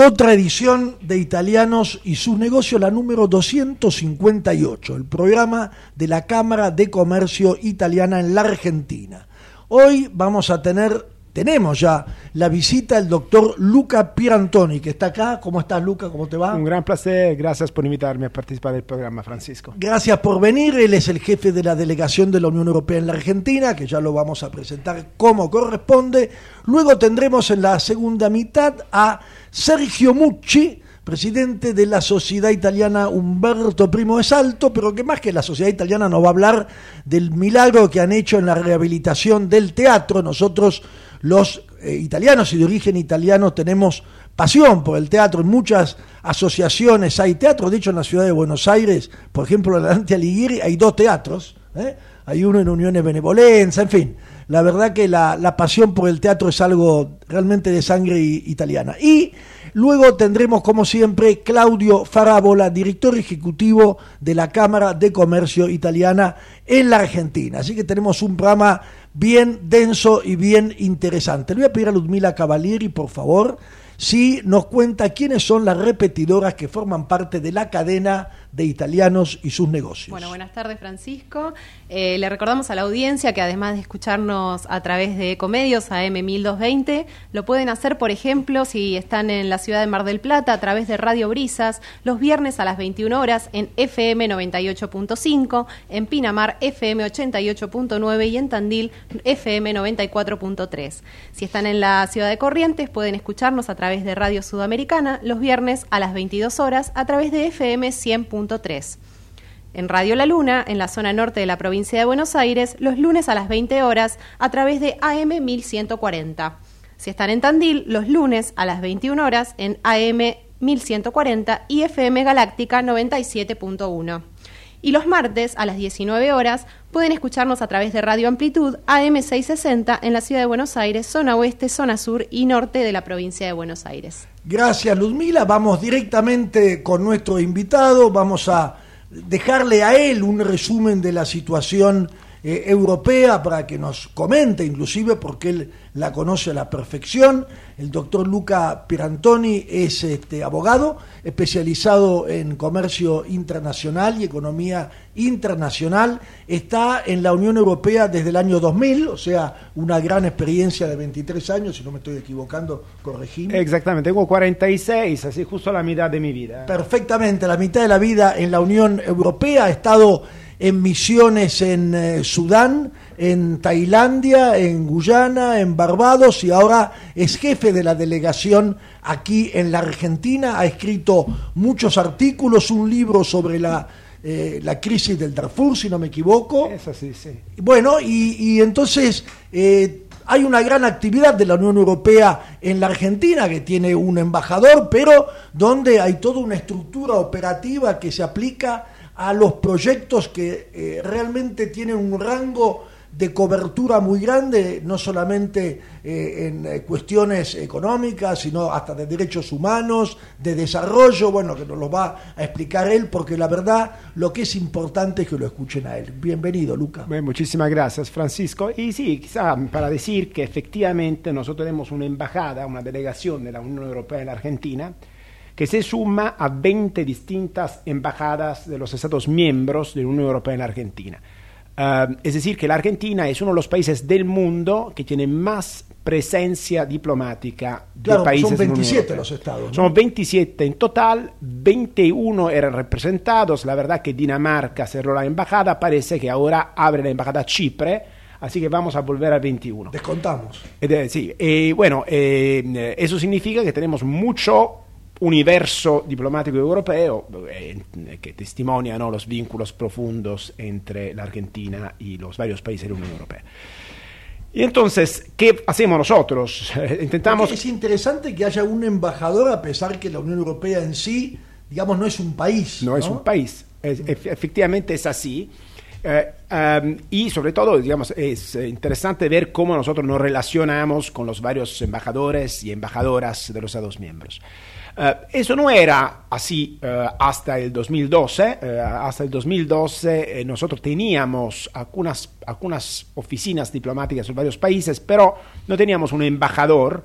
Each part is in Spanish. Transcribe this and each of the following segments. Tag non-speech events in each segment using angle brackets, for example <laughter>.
otra edición de Italianos y sus negocios, la número 258, el programa de la Cámara de Comercio Italiana en la Argentina. Hoy vamos a tener tenemos ya la visita del doctor Luca Pirantoni, que está acá. ¿Cómo estás, Luca? ¿Cómo te va? Un gran placer. Gracias por invitarme a participar del programa, Francisco. Gracias por venir. Él es el jefe de la delegación de la Unión Europea en la Argentina, que ya lo vamos a presentar como corresponde. Luego tendremos en la segunda mitad a Sergio Mucci, presidente de la Sociedad Italiana Humberto Primo de Salto, pero que más que la Sociedad Italiana nos va a hablar del milagro que han hecho en la rehabilitación del teatro. Nosotros los eh, italianos y de origen italiano tenemos pasión por el teatro. En muchas asociaciones hay teatro. De hecho, en la ciudad de Buenos Aires, por ejemplo, en la Dante Alighieri, hay dos teatros. ¿eh? Hay uno en Uniones Benevolenza, en fin. La verdad que la, la, pasión por el teatro es algo realmente de sangre italiana. Y luego tendremos, como siempre, Claudio Farabola, director ejecutivo de la Cámara de Comercio Italiana en la Argentina. Así que tenemos un programa bien denso y bien interesante. Le voy a pedir a Ludmila Cavalieri, por favor, si nos cuenta quiénes son las repetidoras que forman parte de la cadena de italianos y sus negocios. Bueno, buenas tardes Francisco. Eh, le recordamos a la audiencia que además de escucharnos a través de Comedios AM 1220, lo pueden hacer, por ejemplo, si están en la ciudad de Mar del Plata, a través de Radio Brisas, los viernes a las 21 horas en FM 98.5, en Pinamar FM 88.9 y en Tandil FM 94.3. Si están en la ciudad de Corrientes, pueden escucharnos a través de Radio Sudamericana los viernes a las 22 horas a través de FM 100. En Radio La Luna, en la zona norte de la provincia de Buenos Aires, los lunes a las 20 horas a través de AM 1140. Si están en Tandil, los lunes a las 21 horas en AM 1140 y FM Galáctica 97.1. Y los martes a las 19 horas pueden escucharnos a través de Radio Amplitud AM660 en la ciudad de Buenos Aires, zona oeste, zona sur y norte de la provincia de Buenos Aires. Gracias Luzmila, vamos directamente con nuestro invitado, vamos a dejarle a él un resumen de la situación eh, europea para que nos comente, inclusive porque él la conoce a la perfección. El doctor Luca Pirantoni es este, abogado especializado en comercio internacional y economía internacional. Está en la Unión Europea desde el año 2000, o sea, una gran experiencia de 23 años, si no me estoy equivocando, corregime. Exactamente, tengo 46, así justo la mitad de mi vida. Perfectamente, la mitad de la vida en la Unión Europea. Ha estado en misiones en eh, Sudán, en Tailandia, en Guyana, en Barbados y ahora es jefe de la delegación aquí en la Argentina. Ha escrito muchos artículos, un libro sobre la eh, la crisis del Darfur, si no me equivoco. Es así, sí. Bueno, y, y entonces eh, hay una gran actividad de la Unión Europea en la Argentina, que tiene un embajador, pero donde hay toda una estructura operativa que se aplica a los proyectos que eh, realmente tienen un rango de cobertura muy grande, no solamente eh, en eh, cuestiones económicas, sino hasta de derechos humanos, de desarrollo, bueno, que nos lo va a explicar él, porque la verdad lo que es importante es que lo escuchen a él. Bienvenido, Luca. Bueno, muchísimas gracias, Francisco. Y sí, quizá para decir que efectivamente nosotros tenemos una embajada, una delegación de la Unión Europea en la Argentina, que se suma a 20 distintas embajadas de los Estados miembros de la Unión Europea en la Argentina. Uh, es decir, que la Argentina es uno de los países del mundo que tiene más presencia diplomática Claro, de países son de la Unión 27 Europea. los estados. ¿no? Somos 27 en total, 21 eran representados. La verdad que Dinamarca cerró la embajada, parece que ahora abre la embajada Chipre, así que vamos a volver a 21. Descontamos. Eh, sí, eh, bueno, eh, eso significa que tenemos mucho universo diplomático europeo eh, que testimonia ¿no? los vínculos profundos entre la Argentina y los varios países de la Unión Europea. Y entonces, ¿qué hacemos nosotros? <laughs> Intentamos... Porque es interesante que haya un embajador, a pesar que la Unión Europea en sí, digamos, no es un país. no es un país. Es- ef- efectivamente es así. Eh, um, y sobre todo, digamos, es eh, interesante ver cómo nosotros nos relacionamos con los varios embajadores y embajadoras de los Estados miembros. Eh, eso no era así eh, hasta el 2012. eh, hasta el 2012 eh, nosotros teníamos algunas, algunas oficinas diplomáticas en varios países, pero no teníamos un embajador.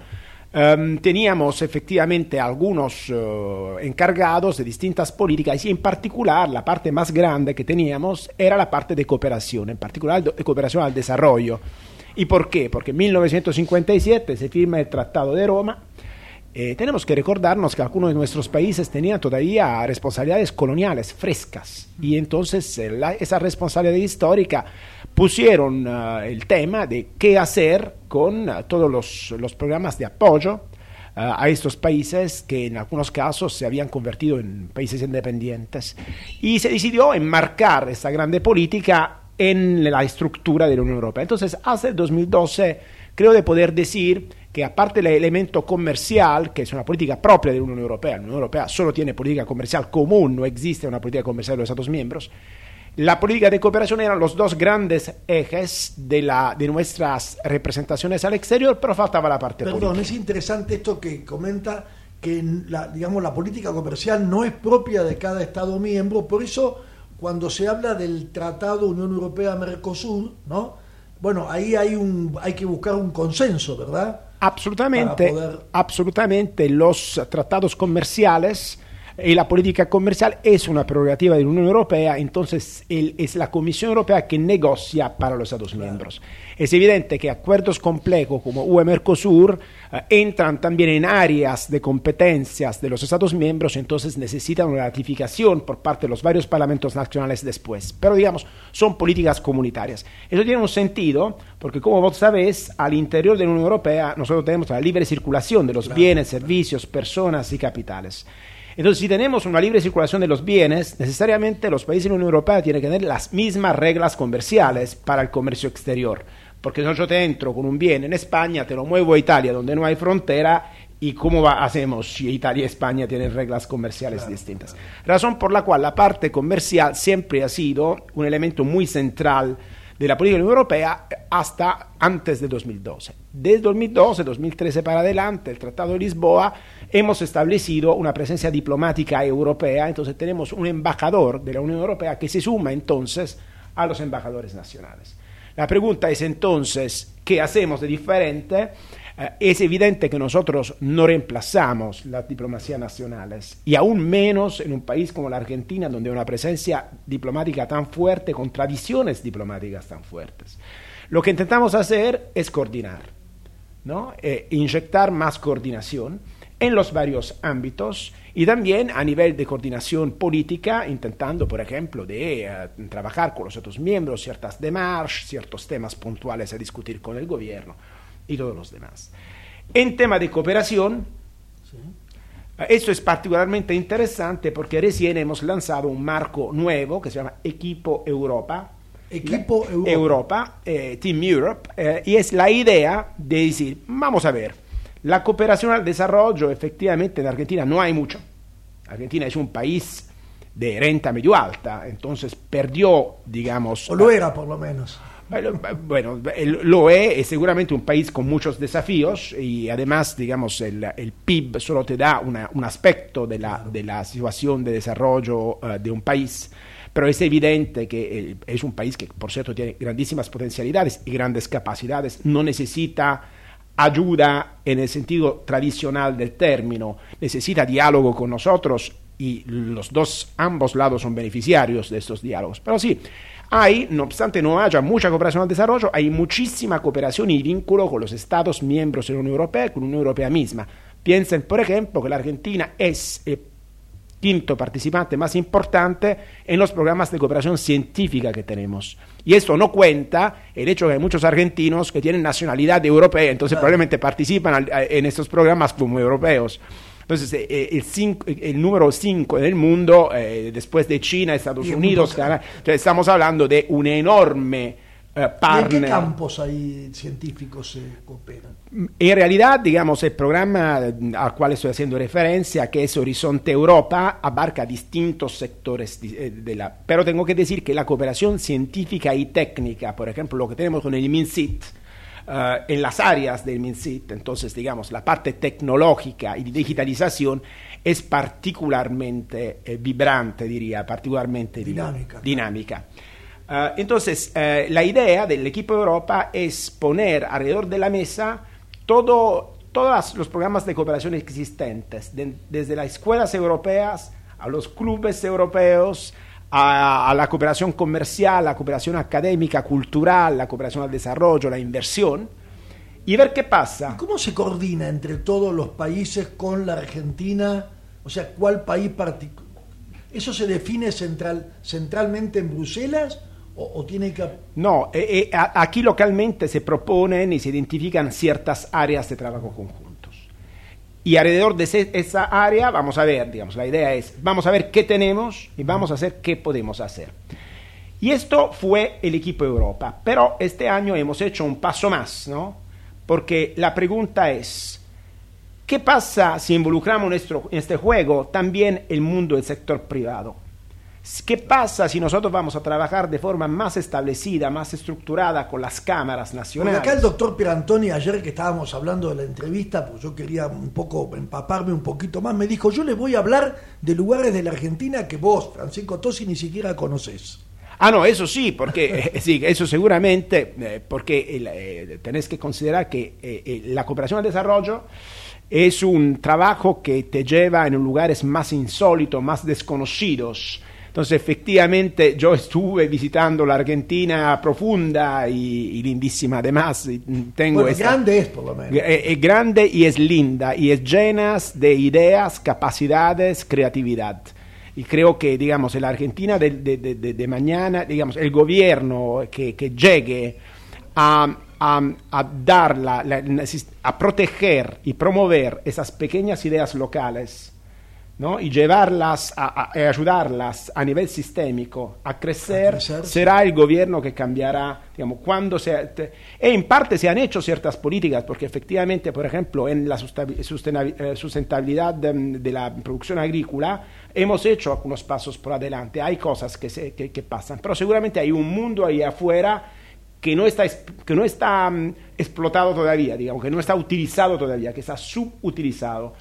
Em, teníamos efectivamente algunos encargados de distintas políticas y en particular la parte más grande que teníamos era la parte de cooperación, en particular de cooperación al desarrollo. ¿Y por qué? Porque en 1957 se firma el Tratado de Roma. Eh, tenemos que recordarnos que algunos de nuestros países tenían todavía responsabilidades coloniales frescas y entonces eh, la- esa responsabilidad histórica pusieron eh, el tema de qué hacer con eh, todos los, los programas de apoyo eh, a estos países que en algunos casos se habían convertido en países independientes y se decidió enmarcar esta grande política en la estructura de la Unión Europea. Entonces, hasta el 2012 creo de poder decir que aparte del elemento comercial, que es una política propia de la Unión Europea, la Unión Europea solo tiene política comercial común, no existe una política comercial de los Estados miembros, la política de cooperación eran los dos grandes ejes de, la, de nuestras representaciones al exterior, pero faltaba la parte Perdón, política. es interesante esto que comenta que la, digamos, la política comercial no es propia de cada Estado miembro, por eso cuando se habla del Tratado Unión Europea-Mercosur, ¿no? Bueno, ahí hay, un, hay que buscar un consenso, ¿verdad? Absolutamente, poder- absolutamente los tratados comerciales y la política comercial es una prerrogativa de la Unión Europea, entonces el- es la Comisión Europea que negocia para los Estados miembros. Es evidente que acuerdos complejos como UE-Mercosur eh, entran también en áreas de competencias de los Estados miembros, entonces necesitan una ratificación por parte de los varios parlamentos nacionales después. Pero digamos, son políticas comunitarias. Eso tiene un sentido porque, como vos sabés, al interior de la Unión Europea nosotros tenemos la libre circulación de los bienes, servicios, personas y capitales. Entonces, si tenemos una libre circulación de los bienes, necesariamente los países de la Unión Europea tienen que tener las mismas reglas comerciales para el comercio exterior. Porque si yo te entro con un bien en España, te lo muevo a Italia, donde no hay frontera, ¿y cómo va- hacemos si Italia y España tienen reglas comerciales distintas? Razón por la cual la parte comercial siempre ha sido un elemento muy central de la política Unión Europea hasta antes de 2012. Desde 2012, 2013 para adelante, el Tratado de Lisboa, hemos establecido una presencia diplomática europea, entonces tenemos un embajador de la Unión Europea que se suma entonces a los embajadores nacionales. La pregunta es entonces, ¿qué hacemos de diferente? Eh, es evidente que nosotros no reemplazamos las diplomacias nacionales y aún menos en un país como la Argentina, donde hay una presencia diplomática tan fuerte, con tradiciones diplomáticas tan fuertes. Lo que intentamos hacer es coordinar, ¿no? Eh, inyectar más coordinación en los varios ámbitos y también a nivel de coordinación política, intentando, por ejemplo, de eh, trabajar con los otros miembros ciertas demarches, ciertos temas puntuales a discutir con el gobierno y todos los demás. En tema de cooperación, Esto es particularmente interesante porque recién hemos lanzado un marco nuevo que se llama Equipo Europa. Equipo Europa. Europa, eh, Team Europe, eh, y es la idea de decir, vamos a ver, la cooperación al desarrollo efectivamente en Argentina no hay mucho. Argentina es un país de renta medio alta, entonces perdió, digamos... O lo era por lo menos. Bueno, lo es, es seguramente un país con muchos desafíos y además, digamos, el, el PIB solo te da una, un aspecto de la, de la situación de desarrollo uh, de un país, pero es evidente que eh, es un país que, por cierto, tiene grandísimas potencialidades y grandes capacidades, no necesita ayuda en el sentido tradicional del término, necesita diálogo con nosotros y los dos, ambos lados son beneficiarios de estos diálogos. Pero sí, hay, no obstante no haya mucha cooperación al desarrollo, hay muchísima cooperación y vínculo con los Estados miembros de la Unión Europea y con la Unión Europea misma. Piensen, por ejemplo, que la Argentina es el quinto participante más importante en los programas de cooperación científica que tenemos. Y esto no cuenta el hecho que hay muchos argentinos que tienen nacionalidad europea, entonces probablemente participan en estos programas como europeos. Entonces, eh, eh, el, cinco, el, número 5 en el mundo, eh, después de China, Estados y Unidos, Canadá, entonces estamos hablando de un enorme eh, partner. ¿En qué campos hay científicos se cooperan? En realidad, digamos, el programa al cual estoy haciendo referencia, que es Horizonte Europa, abarca distintos sectores de la... Pero tengo que decir que la cooperación científica y técnica, por ejemplo, lo que tenemos con el MINCIT, Uh, en las áreas del MINSIT, entonces digamos la parte tecnológica y digitalización es particularmente eh, vibrante, diría, particularmente dinámica. dinámica. Uh, entonces, uh, la idea del equipo Europa es poner alrededor de la mesa todo, todos los programas de cooperación existentes, de, desde las escuelas europeas a los clubes europeos, a, a, la cooperación comercial, la cooperación académica, cultural, la cooperación al desarrollo, la inversión, y ver qué pasa. ¿Y ¿Cómo se coordina entre todos los países con la Argentina? O sea, ¿cuál país particular? ¿Eso se define central, centralmente en Bruselas? O, o, tiene que... No, eh, eh, aquí localmente se proponen y se identifican ciertas áreas de trabajo conjunto. Y alrededor de esa área vamos a ver, digamos, la idea es, vamos a ver qué tenemos y vamos a hacer qué podemos hacer. Y esto fue el equipo Europa, pero este año hemos hecho un paso más, ¿no? Porque la pregunta es, ¿qué pasa si involucramos en este juego también el mundo del sector privado? ¿Qué pasa si nosotros vamos a trabajar de forma más establecida, más estructurada con las cámaras nacionales? Porque acá el doctor Pierantoni, ayer que estábamos hablando de la entrevista, pues yo quería un poco empaparme un poquito más, me dijo, yo le voy a hablar de lugares de la Argentina que vos, Francisco Tosi, ni siquiera conoces. Ah, no, eso sí, porque <laughs> eh, sí, eso seguramente, eh, porque eh, tenés que considerar que la cooperación al desarrollo es un trabajo que te lleva en lugares más insólitos, más desconocidos. Entonces, efectivamente, yo estuve visitando la Argentina profunda y, y lindísima, además. Tengo bueno, esta, grande es, por lo menos. Es, es, grande y es linda, y es llena de ideas, capacidades, creatividad. Y creo que, digamos, en la Argentina de, de, de, de mañana, digamos, el gobierno que, que llegue a, a, a dar la, la, a proteger y promover esas pequeñas ideas locales ¿no? y llevarlas a, a, a, ayudarlas a nivel sistémico a crecer, a será el gobierno que cambiará, digamos, cuando se... Te, e in parte se han hecho ciertas políticas, porque efectivamente, por ejemplo, en la eh, sustentabilidad de, de la producción agrícola, hemos hecho algunos pasos por adelante, hay cosas que, se, que, que pasan, pero seguramente hay un mundo ahí afuera que no está, que no está um, explotado todavía, digamos, que no está utilizado todavía, que está subutilizado.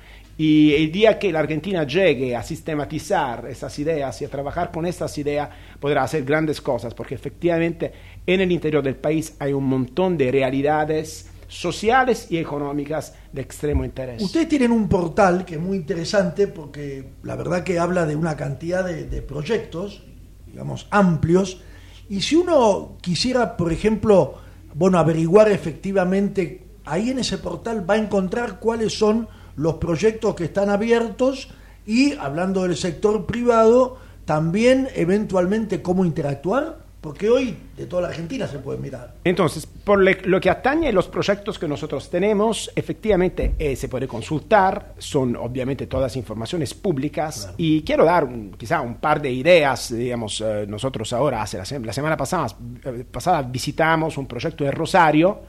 Y el día que la Argentina llegue a sistematizar esas ideas y a trabajar con estas ideas, podrá hacer grandes cosas, porque efectivamente en el interior del país hay un montón de realidades sociales y económicas de extremo interés. Ustedes tienen un portal que es muy interesante porque la verdad que habla de una cantidad de, de proyectos, digamos, amplios, y si uno quisiera, por ejemplo, bueno, averiguar efectivamente, ahí en ese portal va a encontrar cuáles son los proyectos que están abiertos y, hablando del sector privado, también eventualmente cómo interactuar. Porque hoy de toda la Argentina se puede mirar. Entonces, por lo que atañe a los proyectos que nosotros tenemos, efectivamente eh, se puede consultar, son obviamente todas informaciones públicas y quiero dar un- quizá un par de ideas, digamos, eh, nosotros ahora, hace la, sem- la semana pasada, eh, pasada visitamos un proyecto de Rosario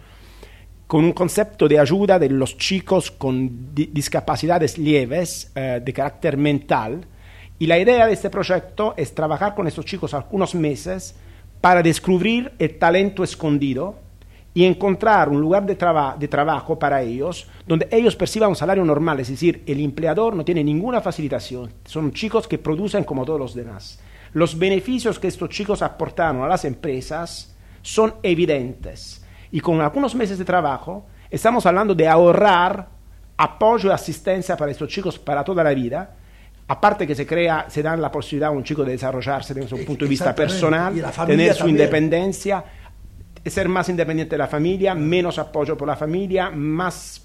con un concepto de ayuda de los chicos con di- discapacidades leves eh, de carácter mental. Y la idea de este proyecto es trabajar con estos chicos algunos meses para descubrir el talento escondido y encontrar un lugar de, de trabajo para ellos donde ellos perciban un salario normal, es decir, el empleador no tiene ninguna facilitación, son chicos que producen como todos los demás. Los beneficios que estos chicos aportaron a las empresas son evidentes y con algunos meses de trabajo estamos hablando de ahorrar apoyo y asistencia para estos chicos para toda la vida. Aparte que se crea, se da la posibilidad a un chico de desarrollarse desde un punto de vista personal, tener su también. independencia, ser más independiente de la familia, menos apoyo por la familia, más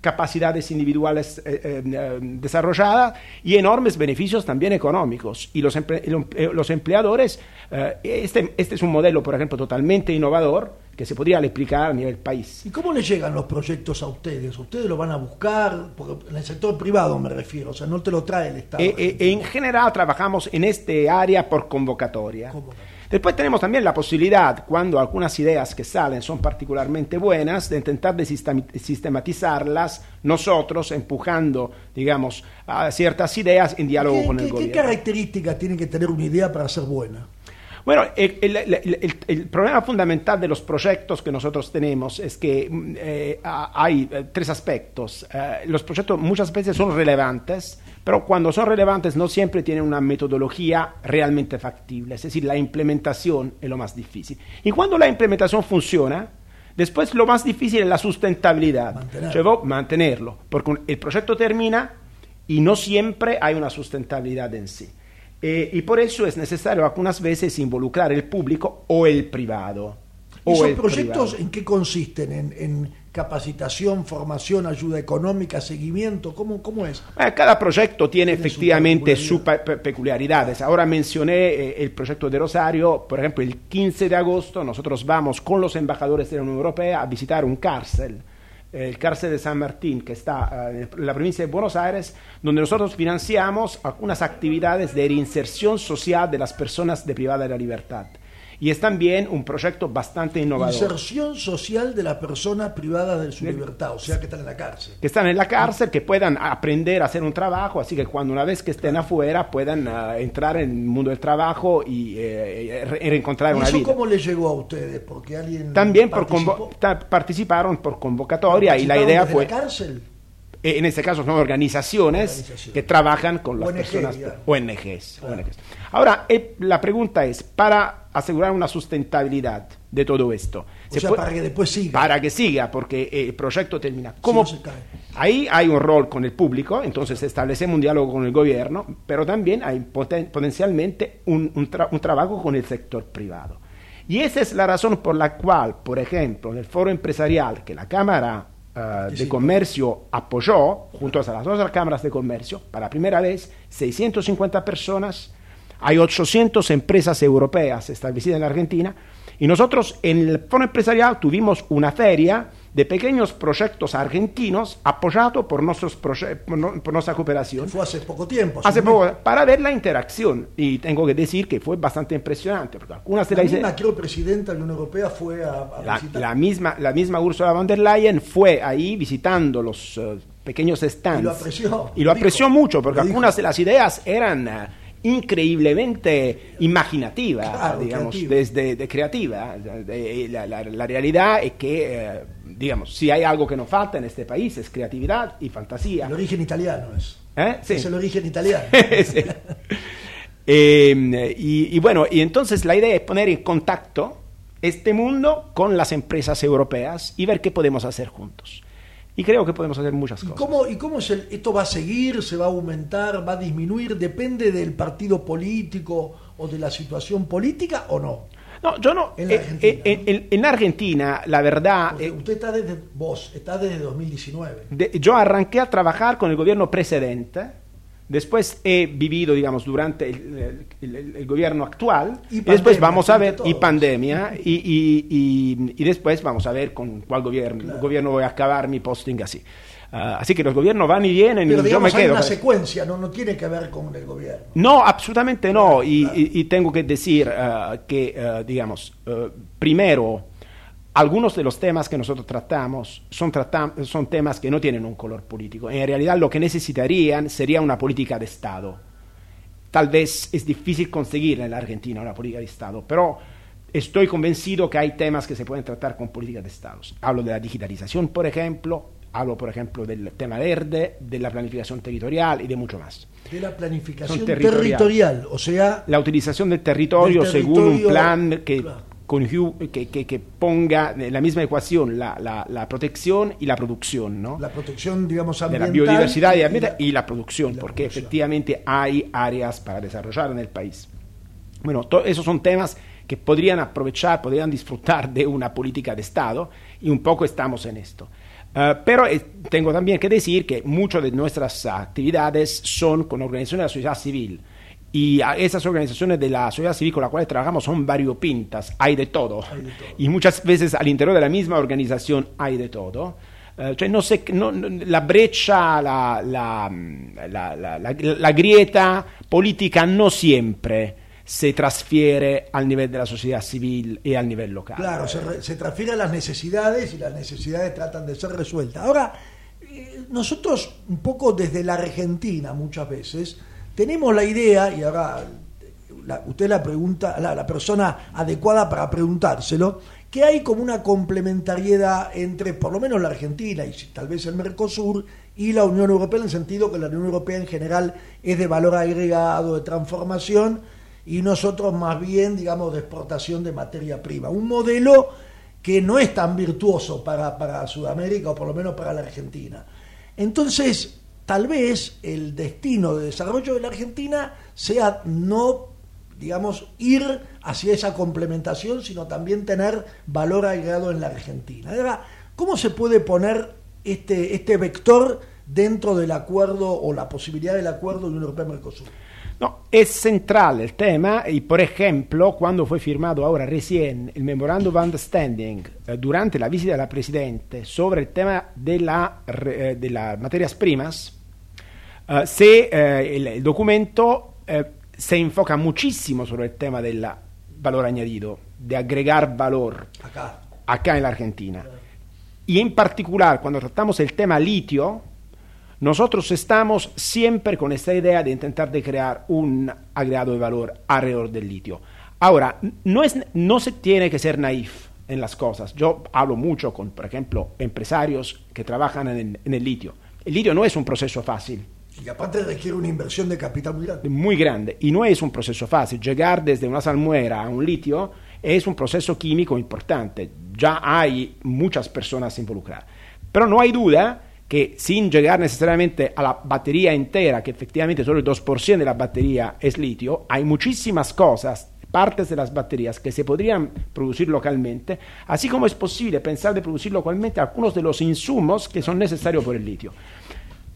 capacidades individuales eh, eh, eh, desarrolladas y enormes beneficios también económicos. Y los, emple- el emple- los empleadores, eh, este, este es un modelo, por ejemplo, totalmente innovador que se podría aplicar a nivel país. ¿Y cómo le llegan los proyectos a ustedes? ¿Ustedes lo van a buscar? Porque en el sector privado me refiero, o sea, no te lo trae el Estado. Eh, eh, en general trabajamos en este área por convocatoria. Convocatoria. Después tenemos también la posibilidad, cuando algunas ideas que salen son particularmente buenas, de intentar de sistematizarlas nosotros, empujando, digamos, a ciertas ideas en diálogo ¿Qué, con el qué- qué gobierno. características tiene que tener una idea para ser buena? Bueno, el, el- el- el- problema fundamental de los proyectos que nosotros tenemos es que mm, eh, ha- hay eh, tres aspectos. Eh, los proyectos muchas veces son relevantes, pero cuando son relevantes no siempre tienen una metodología realmente factible, es decir, la implementación es lo más difícil. Y cuando la implementación funciona, después lo más difícil es la sustentabilidad, Mantenerlo. Vos- mantenerlo, porque el proyecto termina y no siempre hay una sustentabilidad en sí. Eh, y por eso es necesario algunas veces involucrar el público o el privado. O ¿Esos el proyectos privado. en qué consisten? ¿En, en capacitación, formación, ayuda económica, seguimiento? ¿Cómo, cómo es? Eh, Cada proyecto tiene, efectivamente sus peculiaridades. Ahora mencioné eh, el proyecto de Rosario. Por ejemplo, el 15 de agosto nosotros vamos con los embajadores de la Unión Europea a visitar un cárcel, el cárcel de San Martín, que está eh, en la provincia de Buenos Aires, donde nosotros financiamos algunas actividades de reinserción social de las personas deprivadas de la libertad. Y es también un proyecto bastante innovador. Inserción social de la persona privada de su libertad, o sea, que están en la cárcel. que están en la cárcel, que puedan aprender a hacer un trabajo, así que cuando una vez que estén afuera puedan ah, entrar en el mundo del trabajo y eh, re- reencontrar ¿Y una eso vida. cómo le llegó a ustedes? Porque alguien También por participó- ta- participaron por convocatoria y la participaron idea desde fue, la cárcel? Eh, en este caso son organizaciones que trabajan con las ONG, personas. ONGs, ONGs. Ahora, eh, la pregunta es, para asegurar una sustentabilidad de todo esto, O ¿se sea, puede- para que después siga. para que siga, porque el proyecto termina. ¿Cómo? no se cae. Ahí hay un rol con el público, entonces establecemos un diálogo con el gobierno, pero también hay poten- potencialmente un, un tra- un trabajo con el sector privado. Y esa es la razón por la cual, por ejemplo, en el foro empresarial que la Cámara Sí, de. Comercio apoyó, junto a las otras cámaras de comercio, para primera vez, 650 personas, hay 800 empresas europeas establecidas en la Argentina, y nosotros en el foro empresarial tuvimos una feria de pequeños proyectos argentinos apoyados por, nuestros por, no- por nuestra cooperación. Fue hace poco tiempo. Hace poco, para ver la interacción, y tengo que decir que fue bastante impresionante, porque algunas de La las misma, creo, presidenta de la Unión Europea fue a, a la, visitar. la misma, la misma Ursula von der Leyen fue ahí visitando los eh, pequeños stands. Y lo apreció, Y lo apreció dijo, mucho, porque algunas de las ideas eran eh, increíblemente imaginativas, Claro, digamos, creativa. desde de creativa. De- la, la- la realidad es que, eh, digamos, si hay algo que nos falta en este país es creatividad y fantasía. El origen italiano es. ¿Eh? Sí. Es el origen italiano. <laughs> Sí. Eh, y, y bueno, y entonces la idea es poner en contacto este mundo con las empresas europeas y ver qué podemos hacer juntos. Y creo que podemos hacer muchas ¿Y cosas. cómo, ¿Y cómo es el, esto va a seguir? ¿Se va a aumentar? ¿Va a disminuir? ¿Depende del partido político o de la situación política o no? No, yo no. En eh, Argentina, eh, ¿no? en- en Argentina, la verdad, eh, usted está desde, vos, está desde 2019. de- yo arranqué a trabajar con el gobierno precedente Después he vivido, digamos, durante el, el- el- el gobierno actual. Y Y, después pandemia, vamos a ver, y pandemia, y, y- después vamos a ver con cuál gobierno, gobierno voy a acabar mi posting así. Ah, así que los gobiernos van y vienen Pero y yo me digamos, hay quedo. una secuencia, no, no tiene que ver con el gobierno. No, absolutamente no. Y, y- y tengo que decir eh, que, eh, digamos, primero, algunos de los temas que nosotros tratamos son, tratam- son temas que no tienen un color político. En realidad lo que necesitarían sería una política de Estado. Tal vez es difícil conseguir en la Argentina una política de Estado, pero estoy convencido que hay temas que se pueden tratar con políticas de Estado. Hablo de la digitalización, por ejemplo, hablo, por ejemplo, del tema verde, de la planificación territorial y de mucho más. De la planificación territorial. territorial. o sea, La utilización del territorio, Del según un territorio, plan que, claro. Que, que- que ponga en la misma ecuación la, la- la protección y la producción, ¿no? la protección, digamos, de ambiental. la biodiversidad y, y la- y la producción, y porque producción. efectivamente hay áreas para desarrollar en el país. Bueno, esos son temas que podrían aprovechar, podrían disfrutar de una política de Estado y un poco estamos en esto. Eh, pero eh, tengo también que decir que muchas de nuestras actividades son con organizaciones de la sociedad civil. Y a esas organizaciones de la sociedad civil con las cuales trabajamos son variopintas, hay de todo. Hay de todo. Y muchas veces al interior de la misma organización hay de todo. Eh, cioè no sé, no- la breccia, la, la- la- la- la- grieta politica no siempre se trasfiere al nivel de la sociedad civil y al nivel local. Claro, se, re- se transfiere a las necesidades y las necesidades tratan de ser resueltas. Ahora, eh, nosotros un poco desde la Argentina muchas veces tenemos la idea, y ahora la- usted la pregunta, la, la persona adecuada para preguntárselo, que hay como una complementariedad entre por lo menos la Argentina y tal vez el Mercosur y la Unión Europea en el sentido que la Unión Europea en general es de valor agregado, de transformación y nosotros más bien, digamos, de exportación de materia prima. Un modelo que no es tan virtuoso para, para Sudamérica o por lo menos para la Argentina. Entonces, tal vez el destino de desarrollo de la Argentina sea no, digamos, ir hacia esa complementación, sino también tener valor agregado en la Argentina. Ahora, ¿cómo se puede poner este, este vector dentro del acuerdo o la posibilidad del acuerdo de Unión Europea-Mercosur? No, es central el tema y, por ejemplo, cuando fue firmado ahora recién el Memorandum of Understanding eh, durante la visita del presidente sobre el tema de, la, eh, de las materias primas, eh, se, eh, el, el documento eh, se enfoca muchísimo sobre el tema del valor añadido, de agregar valor Acá. acá en la Argentina. Y en particular, cuando tratamos el tema litio, nosotros estamos siempre con esta idea de intentar de crear un agregado de valor alrededor del litio. Ahora, no, es, no se tiene que ser naif en las cosas. Yo hablo mucho con, por ejemplo, empresarios que trabajan en, en el litio. El litio no es un proceso fácil Y aparte requiere una inversión de capital muy grande. muy grande y no es un proceso fácil. Llegar desde una salmuera a un litio es un proceso químico importante. Ya hay muchas personas involucradas. Pero no hay duda que sin llegar necesariamente a la batería entera, que efectivamente solo el 2% de la batería es litio, hay muchísimas cosas, partes de las baterías que se podrían producir localmente, así como es posible pensar de producir localmente algunos de los insumos que son necesarios por el litio.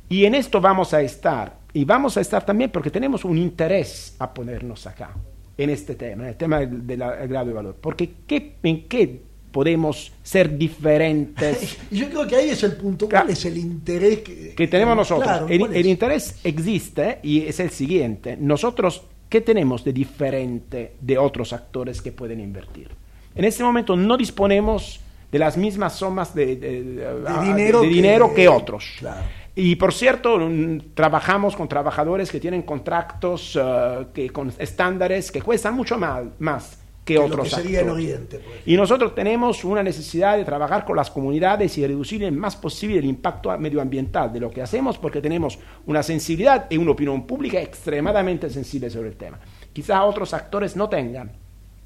Y en esto vamos a estar. Y vamos a estar también porque tenemos un interés a ponernos acá, en este tema, en el tema del, del grado de valor. Porque ¿qué, ¿en qué podemos ser diferentes <laughs> yo creo que ahí es el punto. ¿Cuál es el interés que, que tenemos nosotros? Claro, el, ¿cuál el interés existe y es el siguiente. Nosotros, ¿qué tenemos de diferente de otros actores que pueden invertir? En este momento no disponemos de las mismas sumas de, de- de- ah, dinero de que- dinero que otros. Claro. Y por cierto, mm, trabajamos con trabajadores que tienen contratos eh, que, con estándares que cuestan mucho más, más que, Que lo otros que sería en. Oriente, pues. Y nosotros tenemos una necesidad de trabajar con las comunidades y reducir el más posible el impacto medioambiental de lo que hacemos porque tenemos una sensibilidad y una opinión pública extremadamente sensible sobre el tema. Quizá otros actores no tengan.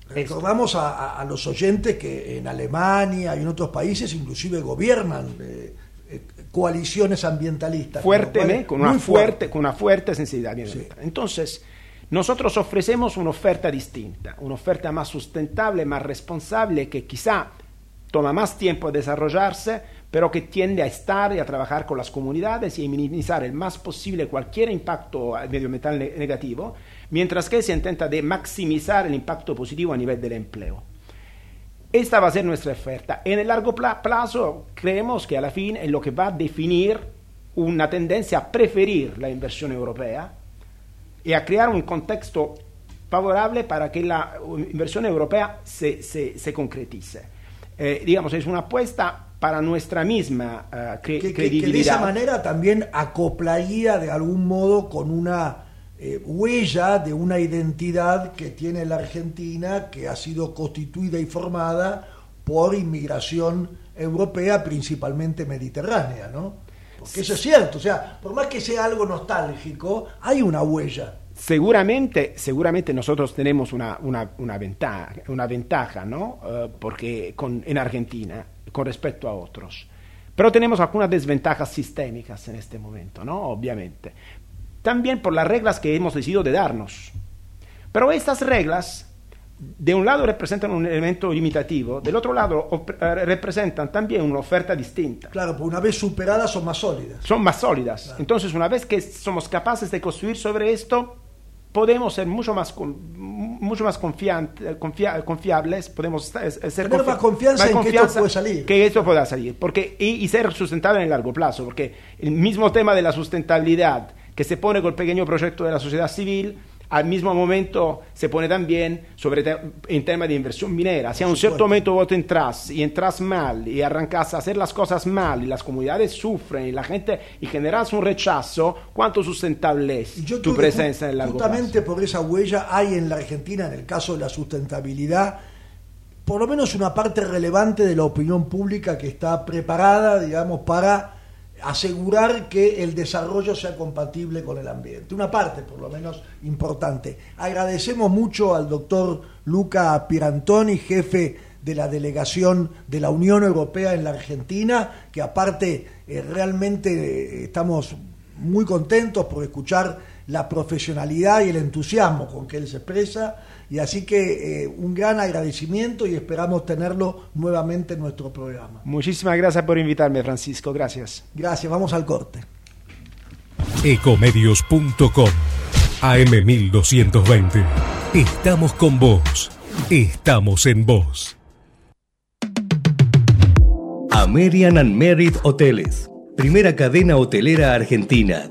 Recordamos a, a- a los oyentes que en Alemania y en otros países inclusive gobiernan eh, eh, coaliciones ambientalistas. fuertemente, con una Muy fuerte, con una fuerte sensibilidad ambiental. Entonces, nosotros ofrecemos una oferta distinta, una oferta más sustentable, más responsable, que quizá toma más tiempo desarrollarse, pero que tiende a estar y a trabajar con las comunidades y a minimizar el más posible cualquier impacto medioambiental negativo, mientras que se intenta de maximizar el impacto positivo a nivel del empleo. Esta va a ser nuestra oferta. En el largo plazo creemos que a la fin es lo que va a definir una tendencia a preferir la inversión europea y a crear un contexto favorable para que la inversión europea se, se, concretice. Eh, digamos, es una apuesta para nuestra misma uh, credibilidad. Que, de esa manera también acoplaría de algún modo con una eh, huella de una identidad que tiene la Argentina, que ha sido constituida y formada por inmigración europea, principalmente mediterránea, ¿no? Porque eso es cierto, o sea, por más que sea algo nostálgico, hay una huella. Seguramente, seguramente nosotros tenemos una, una, ventaja, una ventaja ¿no? Eh, porque con, en Argentina con respecto a otros. Pero tenemos algunas desventajas sistémicas en este momento, ¿no? Obviamente también por las reglas que hemos decidido de darnos. Pero estas reglas, de un lado representan un elemento limitativo, del otro lado eh, representan también una oferta distinta. Claro, pues una vez superadas son más sólidas. Son más sólidas. Entonces, una vez que somos capaces de construir sobre esto, podemos ser mucho más, mucho más confiables, podemos ser Tener más confianza en que esto puede salir. Que esto pueda salir porque, y, y ser sustentable en el largo plazo, porque el mismo tema de la sustentabilidad que se pone con el pequeño proyecto de la sociedad civil, al mismo momento se pone también sobre en tema de inversión minera. Si a un cierto momento vos entras y entras mal y arrancas a hacer las cosas mal y las comunidades sufren y la gente y generas un rechazo, ¿cuánto sustentable es tu presencia en largo Justamente por esa huella hay en la Argentina, en el caso de la sustentabilidad, por lo menos una parte relevante de la opinión pública que está preparada, digamos, para asegurar que el desarrollo sea compatible con el ambiente. Una parte, por lo menos, importante. Agradecemos mucho al doctor Luca Pirantoni, jefe de la delegación de la Unión Europea en la Argentina, que aparte eh, realmente eh, estamos muy contentos por escuchar la profesionalidad y el entusiasmo con que él se expresa y así que eh, un gran agradecimiento y esperamos tenerlo nuevamente en nuestro programa. Muchísimas gracias por invitarme, Francisco. Gracias. Gracias. Vamos al corte. Ecomedios.com AM1220. Estamos con vos. Estamos en vos. American and Merit Hoteles. Primera cadena hotelera argentina.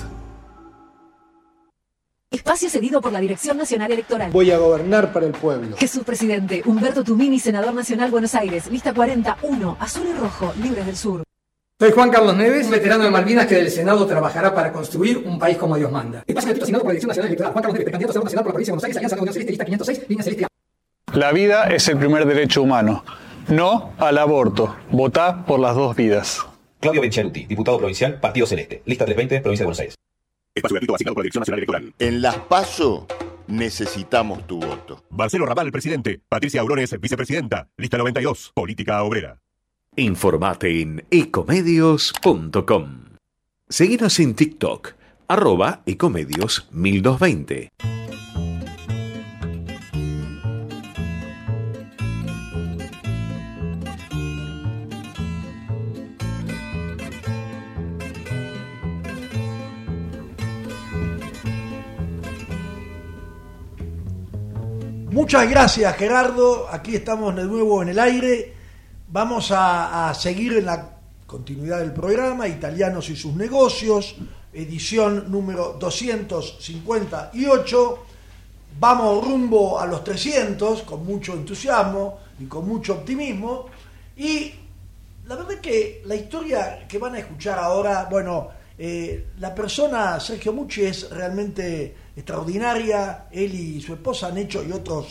Espacio cedido por la Dirección Nacional Electoral. Voy a gobernar para el pueblo. Jesús Presidente, Humberto Tumini, Senador Nacional Buenos Aires, lista 41, azul y rojo, libres del sur. Soy Juan Carlos Neves, veterano de Malvinas que del Senado trabajará para construir un país como Dios manda. Espacio asignado por la Dirección Nacional Electoral. Juan Carlos Neves, candidato a Senador Nacional por la provincia de Buenos Aires, Alianza Unión Celeste, lista 506, línea celeste. La vida es el primer derecho humano. No al aborto. Votá por las dos vidas. Claudio Bencialuti, diputado provincial, Partido Celeste, lista 320, provincia de Buenos Aires. Espacio gratuito asignado por la Dirección Nacional Electoral. En las PASO necesitamos tu voto. Marcelo Raval, presidente. Patricia Aurones, vicepresidenta. Lista 92, política obrera. Informate en ecomedios.com. Seguinos en TikTok, arroba ecomedios 1220. Muchas gracias Gerardo, aquí estamos de nuevo en el aire. Vamos a, seguir en la continuidad del programa, Italianos y sus negocios, edición número 258. Vamos rumbo a los 300 con mucho entusiasmo y con mucho optimismo. Y la verdad es que la historia que van a escuchar ahora, bueno, eh, la persona Sergio Mucci es realmente extraordinaria. Él y su esposa han hecho, y otras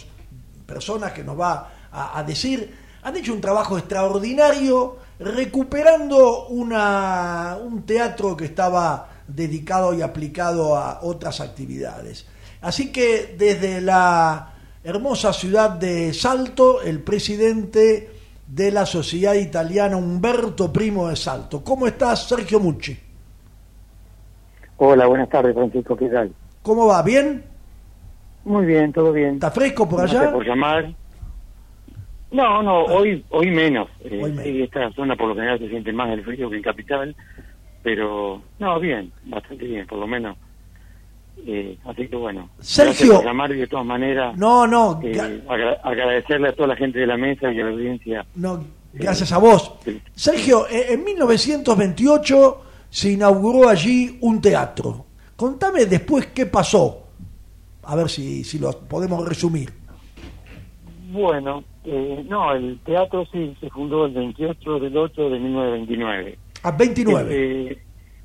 personas que nos va a, decir, han hecho un trabajo extraordinario recuperando un teatro que estaba dedicado y aplicado a otras actividades. Así que desde la hermosa ciudad de Salto, el presidente de la Sociedad Italiana Humberto Primo de Salto. ¿Cómo estás, Sergio Mucci? Hola, buenas tardes, Francisco, ¿qué tal? ¿Cómo va? ¿Bien? Muy bien, todo bien. ¿Está fresco por allá? Gracias por llamar. No, no, hoy hoy menos. Eh, Hoy menos. sí, esta zona por lo general se siente más el frío que en Capital, pero no, bien, bastante bien, por lo menos. Eh, así que bueno. Sergio. por llamar y de todas maneras. No, no, eh, agra- agradecerle a toda la gente de la mesa y a la audiencia. no, gracias a vos. Sergio, eh, en 1928 se inauguró allí un teatro. Contame después qué pasó. A ver si, si lo podemos resumir. Bueno, eh, no, el teatro sí se fundó el 28 del 8 de 1929. A 29. Eh,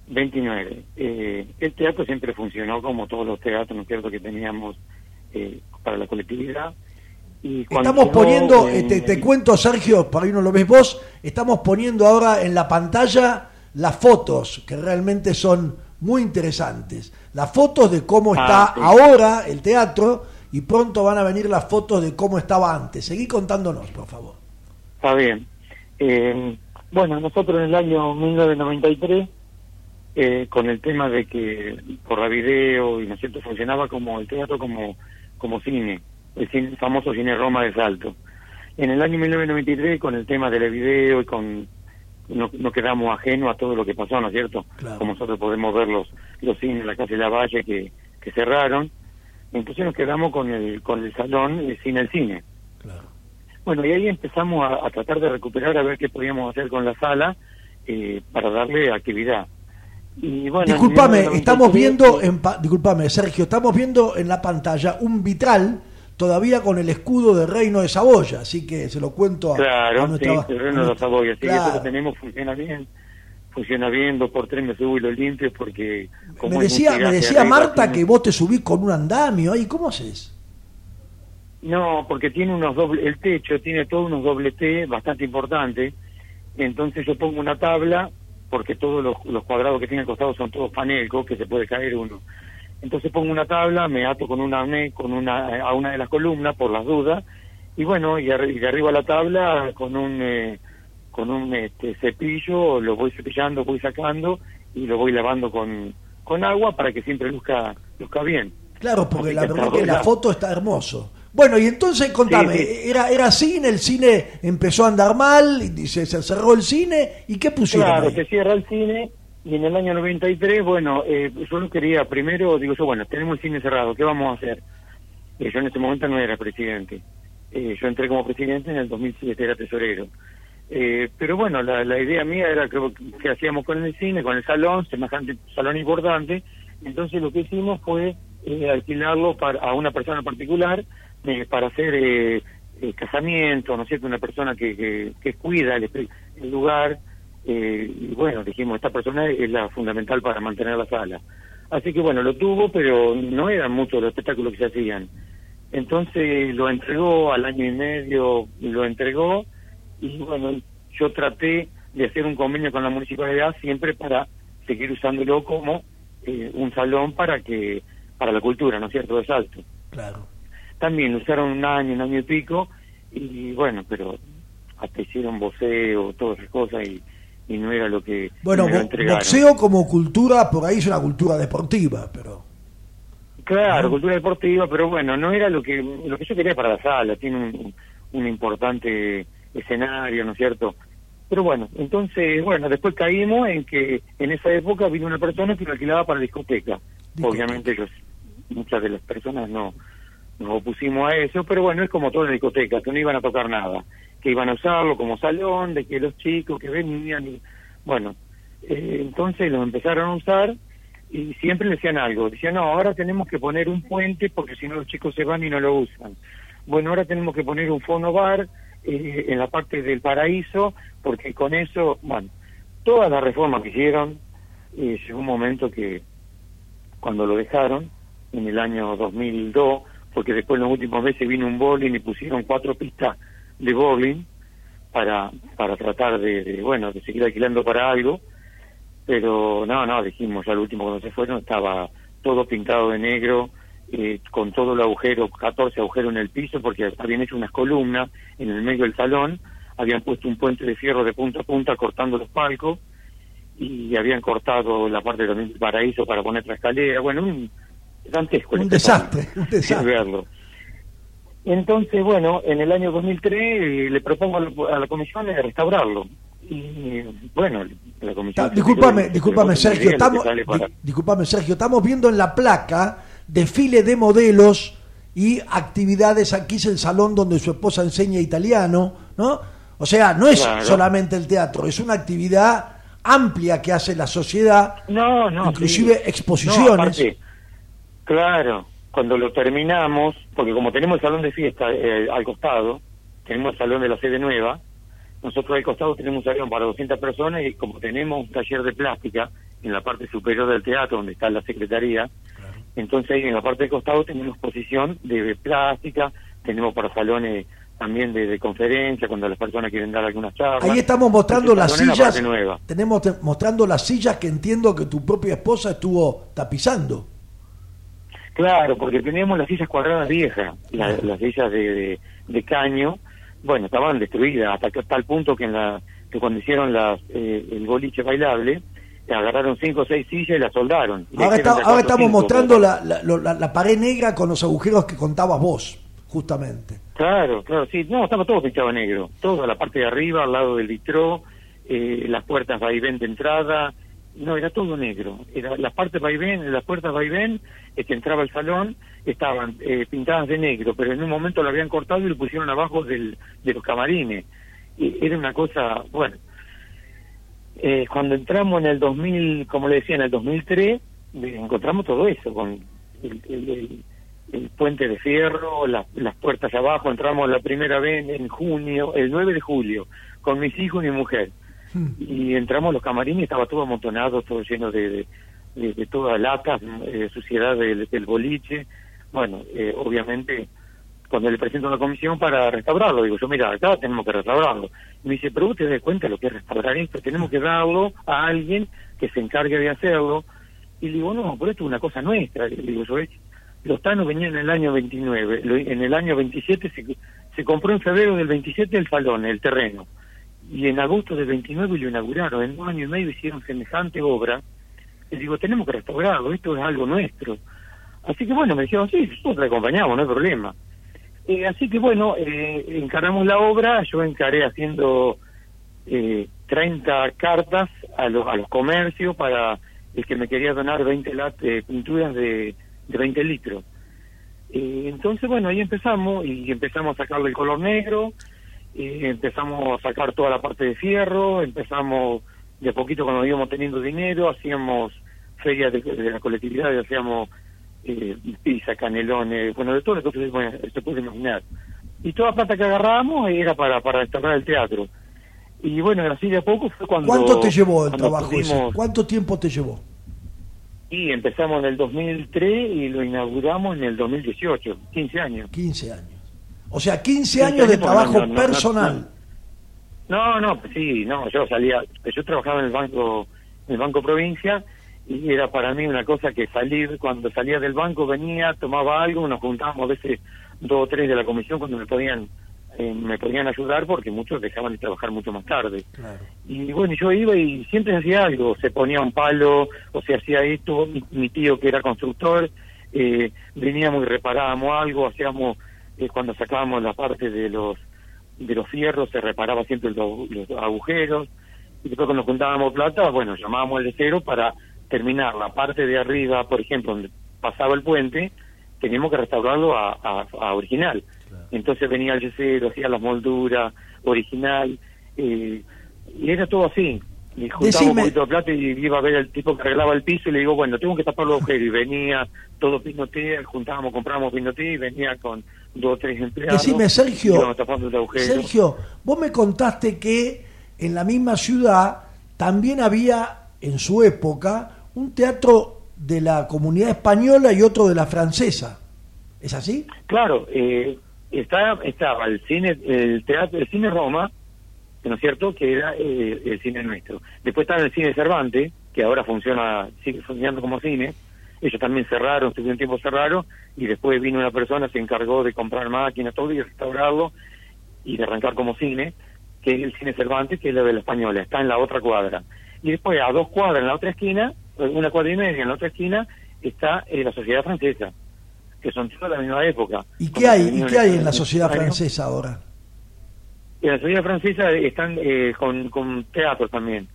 29. Eh, el teatro siempre funcionó como todos los teatros, ¿no es cierto?, que teníamos eh, para la colectividad. Y Estamos poniendo, eh, te, te cuento Sergio, para ahí no lo ves vos, estamos poniendo ahora en la pantalla las fotos, que realmente son muy interesantes. Las fotos de cómo está Ah, sí. ahora el teatro y pronto van a venir las fotos de cómo estaba antes. Seguí contándonos, por favor. Está bien. Eh, bueno, nosotros en el año 1993, eh, con el tema de que por la video y no es cierto funcionaba como el teatro como como cine, el, cine- famoso cine Roma de Salto. En el año 1993, con el tema del video y con no, no quedamos ajenos a todo lo que pasó, ¿no es cierto? Como nosotros podemos ver los, los cines en la calle La Valle que, que cerraron. Entonces nos quedamos con el, con el salón eh, sin el cine. Bueno, y ahí empezamos a, a tratar de recuperar, a ver qué podíamos hacer con la sala eh, para darle actividad. Y bueno, en Disculpame, 1993, estamos viendo, en pa- disculpame Sergio, estamos viendo en la pantalla un vitral todavía con el escudo del reino de Saboya, así que se lo cuento a, a Claro, sí, nuestra... el Reino de Saboya, sí, Claro. eso lo tenemos, funciona bien. Funciona bien, dos por tres me subo y lo limpio porque... como Me decía, me decía arriba, Marta tiene- que vos te subís con un andamio ahí, ¿cómo haces? No, porque tiene unos doble, el techo tiene todos unos doble T bastante importantes. Entonces yo pongo una tabla, porque todos los, los cuadrados que tiene al costado son todos panelcos, que se puede caer uno. Entonces pongo una tabla, me ato con una con una a una de las columnas por las dudas, y bueno, y, arri- y de arriba a la tabla con un eh, con un este, cepillo lo voy cepillando, voy sacando y lo voy lavando con con agua para que siempre luzca luzca bien. Claro, porque Así la verdad que la foto está hermoso. Bueno, y entonces contame, Sí, sí. Era, era cine, el cine empezó a andar mal, y se, se cerró el cine, ¿y qué pusieron Claro, ahí? se cierra el cine y en el año 93, bueno, eh, yo quería, primero digo yo, bueno, tenemos el cine cerrado, ¿qué vamos a hacer? Eh, yo en ese momento no era presidente. Eh, yo entré como presidente en el 2007, era tesorero. Eh, pero bueno, la, la idea mía era que, que hacíamos con el cine, con el salón, semejante salón importante. Entonces lo que hicimos fue eh, alquilarlo para, a una persona particular para hacer eh, casamiento, ¿no es cierto? Una persona que, que, que cuida el, el lugar. Eh, y bueno, dijimos, esta persona es la fundamental para mantener la sala. Así que bueno, lo tuvo, pero no eran muchos los espectáculos que se hacían. Entonces lo entregó al año y medio, lo entregó y bueno, yo traté de hacer un convenio con la municipalidad siempre para seguir usándolo como eh, un salón para que para la cultura, ¿no es cierto?, de Salto. Claro. También lo usaron un año, un año y pico y bueno, pero hasta hicieron voceo, todas esas cosas y, y no era lo que Bueno, me lo bo- entregaron. boxeo como cultura, por ahí es una cultura deportiva, pero... Claro, cultura deportiva, pero bueno, no era lo que lo que yo quería para la sala, tiene un, un importante escenario, ¿no es cierto? Pero bueno, entonces, bueno, después caímos en que en esa época vino una persona que lo alquilaba para discoteca. Obviamente ellos, muchas de las personas no nos opusimos a eso, pero bueno, es como todas las discotecas, que no iban a tocar nada, que iban a usarlo como salón, de que los chicos que venían, y bueno, eh, entonces los empezaron a usar y siempre le decían algo, decían, no, ahora tenemos que poner un puente porque si no los chicos se van y no lo usan. Bueno, ahora tenemos que poner un fono bar eh, en la parte del paraíso porque con eso, bueno, todas las reformas que hicieron, eh, llegó un momento que cuando lo dejaron, en el año 2002, porque después en los últimos meses vino un bowling y pusieron cuatro pistas de bowling para, para tratar de, bueno, de seguir alquilando para algo, Pero no, no, dijimos, al último cuando se fueron estaba todo pintado de negro, eh, con todo el agujero, 14 agujeros en el piso, porque habían hecho unas columnas en el medio del salón, habían puesto un puente de fierro de punta a punta cortando los palcos, y habían cortado la parte también del paraíso para poner la escalera, bueno, un dantesco. Un desastre, un desastre. verlo. Entonces, bueno, en el año 2003 eh, le propongo a la, comisión de restaurarlo. Y bueno, la comisión... Ta- Discúlpame, discúlpame Sergio, estamos, di- discúlpame Sergio, estamos viendo en la placa desfile de modelos y actividades, aquí es el salón donde su esposa enseña italiano, ¿no? O sea, no es Claro. solamente el teatro, es una actividad amplia que hace la sociedad, No, no. inclusive sí. exposiciones. No, aparte, claro, cuando lo terminamos, porque como tenemos el salón de fiesta eh, al costado, tenemos el salón de la sede nueva, nosotros al costado tenemos un salón para 200 personas y como tenemos un taller de plástica en la parte superior del teatro donde está la secretaría, entonces ahí en la parte del costado tenemos posición de plástica, tenemos para salones también de, de conferencia cuando las personas quieren dar algunas charlas. Ahí estamos mostrando Entonces, las la sillas, nueva. tenemos te- mostrando las sillas que entiendo que tu propia esposa estuvo tapizando. Claro, porque teníamos las sillas cuadradas viejas, la- las sillas de, de, de caño, bueno, estaban destruidas hasta que tal punto que en la que cuando hicieron las, eh, el boliche bailable, agarraron cinco o seis sillas y las soldaron. Y Ahora, está- ahora cuatro estamos cinco, mostrando la, la- la- la pared negra con los agujeros que contabas vos, justamente. Claro, claro, sí. No, estaba todo pintado negro. Toda la parte de arriba, al lado del vitró, eh, las puertas vaivén de entrada. No, era todo negro. Era, las partes vaivén, las puertas vaivén, que entraba al salón, estaban eh, pintadas de negro, pero en un momento lo habían cortado y lo pusieron abajo del, de los camarines. Y era una cosa, bueno. Eh, cuando entramos en el 2000, como le decía, en el 2003, eh, encontramos todo eso, con el, el- puente de fierro, las, las puertas abajo, entramos la primera vez en junio, el 9 de julio, con mis hijos y mi mujer. Y entramos a los camarines estaba todo amontonado, todo lleno de, de, de, toda latas, eh, suciedad del, del boliche. Bueno, eh, obviamente, cuando le presento a la comisión para restaurarlo, digo yo, mira, acá tenemos que restaurarlo. Y me dice, pero vos te das cuenta lo que es restaurar esto, tenemos que darlo a alguien que se encargue de hacerlo. Y le digo, no, pero esto es una cosa nuestra. Le digo yo, "Es- los tanos venían en el año 29, lo- en el año 27 se, se compró en febrero del 27 el salón, el terreno, y en agosto del 29 lo inauguraron, en un año y medio hicieron semejante obra, y digo, tenemos que restaurarlo, esto es algo nuestro. Así que bueno, me dijeron, sí, nosotros te acompañamos, no hay problema. Eh, así que bueno, eh, encaramos la obra, yo encaré haciendo eh, 30 cartas a los, a los comercios para el que me quería donar 20 lat eh, pinturas de, de 20 litros. Eh, entonces, bueno, ahí empezamos y empezamos a sacarle el color negro, eh, empezamos a sacar toda la parte de fierro, empezamos de a poquito cuando íbamos teniendo dinero, hacíamos ferias de, de la colectividad, y hacíamos eh, pizza, canelones, bueno, de todo lo que se puede, se puede imaginar. Y toda la plata que agarrábamos era para, para restaurar el teatro. Y bueno, así de a poco fue cuando... ¿Cuánto te llevó el trabajo ese? pudimos- ¿Cuánto tiempo te llevó? Y empezamos en el 2003 y lo inauguramos en el 2018, 15 años. 15 años. O sea, 15 15 años de trabajo no, no, personal. No, no, pues sí, no, yo salía, yo trabajaba en el banco, en el banco provincia y era para mí una cosa que salir, cuando salía del banco venía, tomaba algo, nos juntábamos a veces dos o tres de la comisión cuando me podían, eh, me podían ayudar porque muchos dejaban de trabajar mucho más tarde. Y bueno, yo iba y siempre hacía algo, se ponía un palo o se hacía esto, mi, mi tío que era constructor, eh, veníamos y reparábamos algo, hacíamos, eh, cuando sacábamos la parte de los de los fierros, se reparaba siempre los, los agujeros, y después cuando juntábamos plata, bueno, llamábamos al cero para terminar la parte de arriba, por ejemplo, donde pasaba el puente, teníamos que restaurarlo a, a- a original. Entonces venía el yesero, hacía las molduras, original, eh, y era todo así. Y juntaba un poquito de plata y iba a ver el tipo que arreglaba el piso y le digo, bueno, tengo que tapar los agujeros. Y venía todo pinotea, juntábamos, comprábamos pinotea y venía con dos o tres empleados. Decime, Sergio. Sergio, vos me contaste que en la misma ciudad también había, en su época, un teatro de la comunidad española y otro de la francesa. ¿Es así? Claro, eh, está, estaba el cine, el teatro, el cine Roma, ¿no es cierto? Que era eh, el cine nuestro. Después estaba el cine Cervantes, que ahora funciona, sigue funcionando como cine. Ellos también cerraron, estuvieron un tiempo cerraron, y después vino una persona, se encargó de comprar máquinas, todo, y restaurarlo, y de arrancar como cine, que es el cine Cervantes, que es lo de la española, está en la otra cuadra. Y después, a dos cuadras en la otra esquina, una cuadra y media en la otra esquina, está eh, la sociedad francesa, que son todas de la misma época. ¿Y qué hay, ¿y qué hay en la sociedad francesa ahora? En la sociedad francesa están eh, con, con teatro también.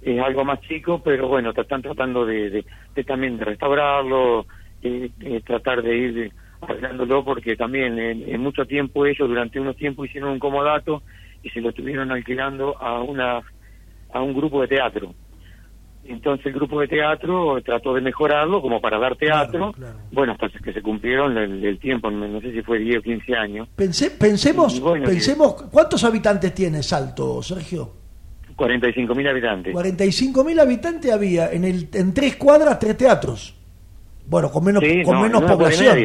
Es algo más chico, pero bueno, están tratando de, de, de también de restaurarlo, eh, eh, tratar de ir arreglándolo, porque también en, en mucho tiempo ellos durante unos tiempos hicieron un comodato y se lo estuvieron alquilando a una a un grupo de teatro. Entonces el grupo de teatro trató de mejorarlo como para dar teatro, bueno, hasta que se cumplieron el, el tiempo, no, sé si fue 10 o 15 años. Pense- pensemos, bueno, pensemos, ¿cuántos habitantes tiene Salto, Sergio? 45 mil habitantes. 45.000 habitantes había, en, el, en tres cuadras, tres teatros. Bueno, con menos, Sí, con no, menos en población.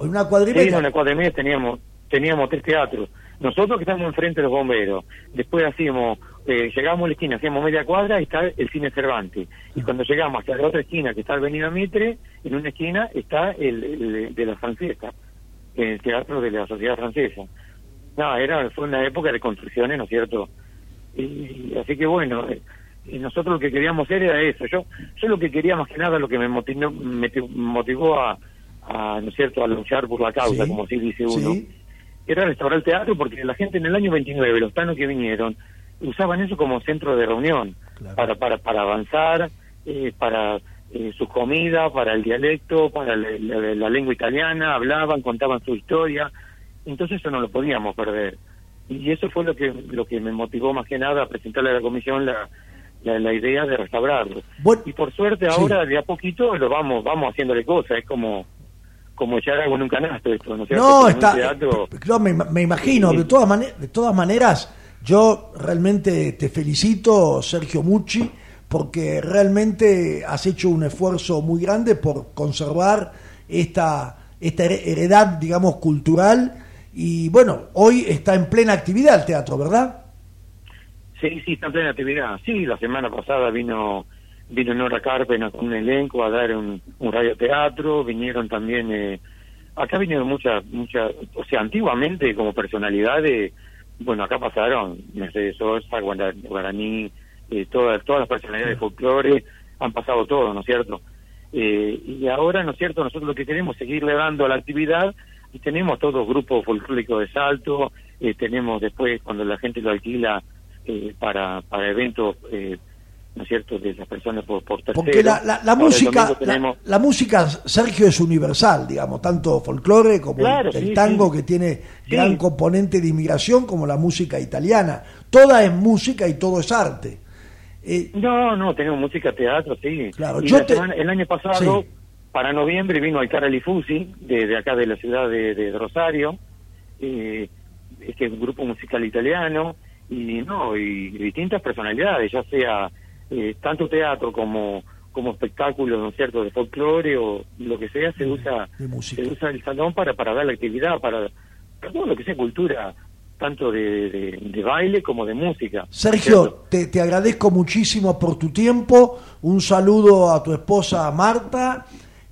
En una cuadra y Sí, media. en una cuadra y media teníamos, teníamos tres teatros. Nosotros que estamos enfrente de los bomberos, después hacíamos, eh, llegamos a la esquina, hacíamos media cuadra y está el cine Cervantes. Y cuando llegamos hasta la otra esquina, que está Avenida Mitre, en una esquina está el, el de la francesa, el teatro de la sociedad francesa. No, era, fue una época de construcciones, ¿no es cierto? Y, así que bueno, eh, y nosotros lo que queríamos hacer era eso. Yo, yo lo que quería más que nada, lo que me motivó, me motivó a, a, ¿no es cierto?, a luchar por la causa, Sí, como así dice uno, sí. era restaurar el teatro porque la gente en el año 29, los tanos que vinieron, usaban eso como centro de reunión, para, para, para avanzar, eh, para eh, su comida, para el dialecto, para la, la- la lengua italiana, hablaban, contaban su historia, entonces eso no lo podíamos perder. Y eso fue lo que lo que me motivó más que nada a presentarle a la comisión la, la, la idea de restaurarlo. y por suerte ahora de a poquito lo vamos vamos haciéndole cosas, es como como echar algo en un canasto esto, ¿no? No, está, teatro- yo me, me imagino, de todas, de todas maneras, yo realmente te felicito, Sergio Mucci, porque realmente has hecho un esfuerzo muy grande por conservar esta, esta here- heredad, digamos, cultural. Y bueno, hoy está en plena actividad el teatro, ¿verdad? Sí, sí, está en plena actividad. Sí, la semana pasada vino vino Nora Carpena con un elenco a dar un, un radioteatro, vinieron también, eh, acá vinieron muchas, muchas, o sea, antiguamente como personalidades, bueno, acá pasaron Mercedes Sosa, Guara- Guaraní, eh, todas, todas las personalidades de folclore, han pasado todo, ¿no es cierto? Eh, y ahora, ¿no es cierto? Nosotros lo que queremos es seguirle dando la actividad y tenemos todos grupos folclóricos de salto, eh, tenemos después cuando la gente lo alquila eh, para, para eventos, eh, ¿no es cierto?, de las personas por, por. Porque la, la- música, tenemos- la, la música, Sergio, es universal, digamos, tanto folclore como el- Claro, el, sí, tango sí. que tiene gran componente de inmigración, como la música italiana. Toda es música y todo es arte. Eh, No, no, tenemos música, teatro, sí. Claro, Y yo la te- semana- el año pasado, para noviembre, vino Alcara Lifusi, de, de acá de la ciudad de, de Rosario, eh, que es un grupo musical italiano, y no, y distintas personalidades, ya sea eh, tanto teatro como como espectáculo, ¿no es cierto?, de folclore o lo que sea, se usa se usa el salón para, para dar la actividad, para, para todo lo que sea cultura, tanto de, de- de baile como de música. Sergio, te, te agradezco muchísimo por tu tiempo. Un saludo a tu esposa Marta.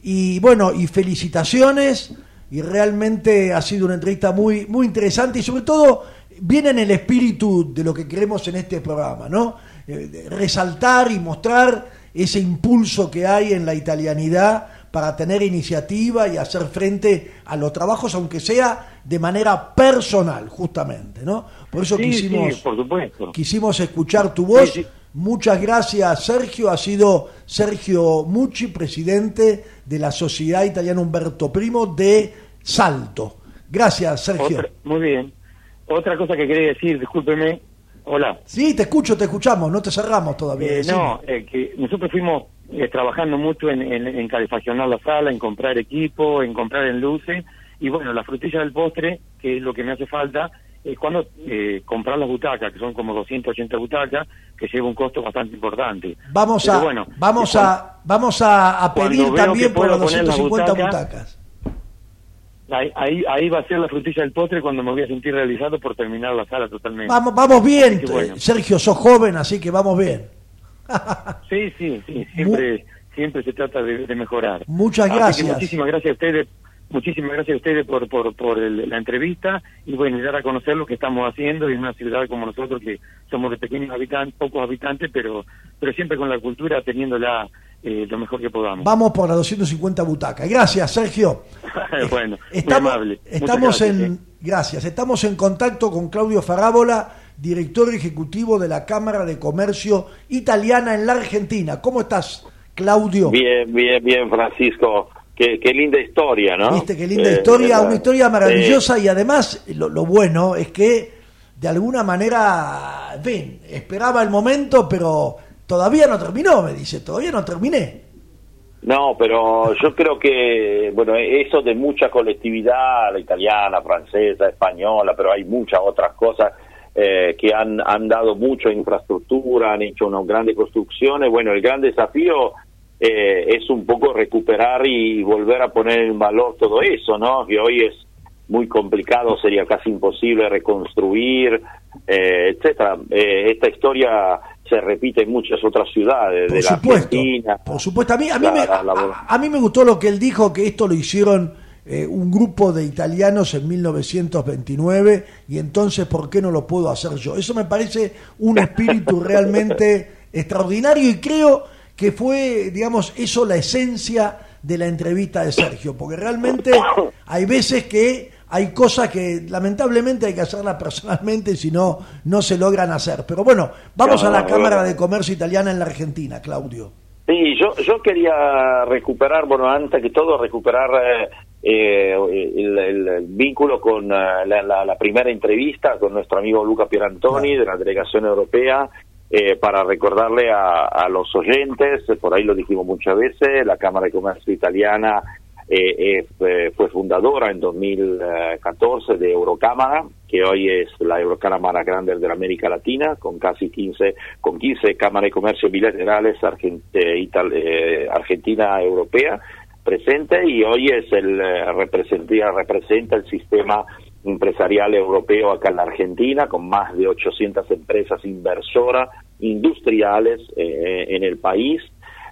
Y bueno, y felicitaciones. Y realmente ha sido una entrevista muy, muy interesante y sobre todo viene en el espíritu de lo que queremos en este programa, ¿no? Eh, resaltar y mostrar ese impulso que hay en la italianidad para tener iniciativa y hacer frente a los trabajos, aunque sea de manera personal, justamente, ¿no? Por eso Sí, quisimos sí, por supuesto. quisimos escuchar tu voz. Sí. Muchas gracias, Sergio. Ha sido Sergio Mucci, presidente de la Sociedad Italiana Humberto Primo de Salto. Gracias, Sergio. Otra- muy bien. Otra cosa que quería decir, discúlpeme. Hola. Sí, te escucho, te escuchamos, no te cerramos todavía. Eh, no, eh, que nosotros fuimos eh, trabajando mucho en, en, en calefaccionar la sala, en comprar equipo, en comprar en luces. Y bueno, la frutilla del postre, que es lo que me hace falta, es cuando eh, comprar las butacas, que son como 280 butacas, que lleva un costo bastante importante. Vamos Pero a, bueno, vamos a, vamos a, pedir también por las 250 butacas, butacas. Ahí, ahí, ahí va a ser la frutilla del postre cuando me voy a sentir realizado por terminar la sala totalmente. Vamos, vamos bien, bueno. Sergio, sos joven, así que vamos bien. Sí, sí, sí, siempre, siempre se trata de, de mejorar. Muchas gracias. muchísimas gracias a ustedes, muchísimas gracias a ustedes por, por, por el- la entrevista y bueno, dar a conocer lo que estamos haciendo en una ciudad como nosotros que somos de pequeños habitantes, pocos habitantes, pero, pero siempre con la cultura teniéndola eh, lo mejor que podamos. Vamos por las 250 butacas. Gracias, Sergio. <laughs> bueno, Estamos, muy amable. Estamos gracias, en eh. gracias, estamos en contacto con Claudio Farábola, director ejecutivo de la Cámara de Comercio Italiana en la Argentina. ¿Cómo estás, Claudio? Bien, bien, bien, Francisco. Qué, qué linda historia, ¿no? Viste qué linda Eh, historia, una historia maravillosa y además lo, lo bueno es que de alguna manera, en fin, esperaba el momento, pero todavía no terminó, me dice, todavía no terminé. No, pero yo creo que, bueno, eso de mucha colectividad, la italiana, francesa, española, pero hay muchas otras cosas eh, que han, han dado mucho en infraestructura, han hecho unas grandes construcciones. Bueno, el gran desafío eh, es un poco recuperar y volver a poner en valor todo eso, ¿no? Que hoy es muy complicado, sería casi imposible reconstruir, eh, etcétera. Eh, esta historia se repite en muchas otras ciudades de la Argentina. Por supuesto, a mí, a mí, me, La- la- a, a mí me gustó lo que él dijo, que esto lo hicieron eh, un grupo de italianos en 1929 y entonces, ¿por qué no lo puedo hacer yo? Eso me parece un espíritu <laughs> realmente extraordinario y creo que fue, digamos, eso la esencia de la entrevista de Sergio, porque realmente hay veces que hay cosas que lamentablemente hay que hacerlas personalmente, si no, no se logran hacer. Pero bueno, vamos a la Cámara de Comercio Italiana en la Argentina, Claudio. Sí, yo, yo quería recuperar, bueno, antes que todo, recuperar eh, eh, el, el- el vínculo con eh, la, la- la primera entrevista con nuestro amigo Luca Pierantoni de la delegación europea, eh, para recordarle a, a los oyentes, por ahí lo dijimos muchas veces, la Cámara de Comercio Italiana eh, eh, fue- fundadora en 2014 de Eurocámara, que hoy es la Eurocámara más grande de la América Latina, con casi 15, con 15 cámaras de comercio bilaterales argen- eh, eh, Argentina-Europea presente y hoy es el eh, representa, representa el sistema empresarial europeo acá en la Argentina, con más de 800 empresas inversoras industriales en el país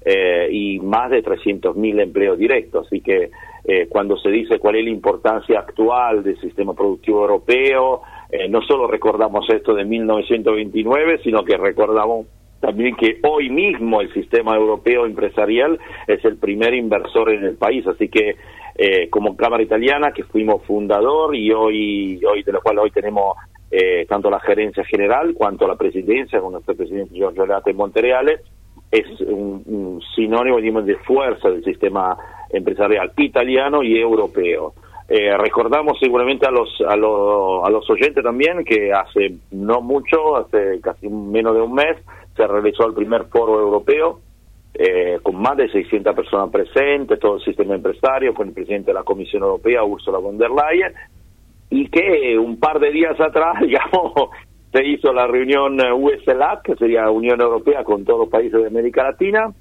eh, y más de 300.000 empleos directos. Así que eh, cuando se dice cuál es la importancia actual del sistema productivo europeo, eh, no solo recordamos esto de 1929, sino que recordamos también que hoy mismo el sistema europeo empresarial es el primer inversor en el país, así que eh, como Cámara Italiana, que fuimos fundador y hoy, hoy de lo cual hoy tenemos eh, tanto la gerencia general cuanto la presidencia con nuestro presidente Giorgio Late Montereale, es un, sinónimo digamos, de fuerza del sistema empresarial italiano y europeo. Eh, recordamos seguramente a los, a, los, a los oyentes también que hace no mucho, hace casi menos de un mes, se realizó el primer foro europeo eh, con más de 600 personas presentes, todo el sistema empresario, con el presidente de la Comisión Europea, Ursula von der Leyen, y que un par de días atrás, <laughs> digamos, se hizo la reunión eh, USLAC, que sería Unión Europea con todos los países de América Latina,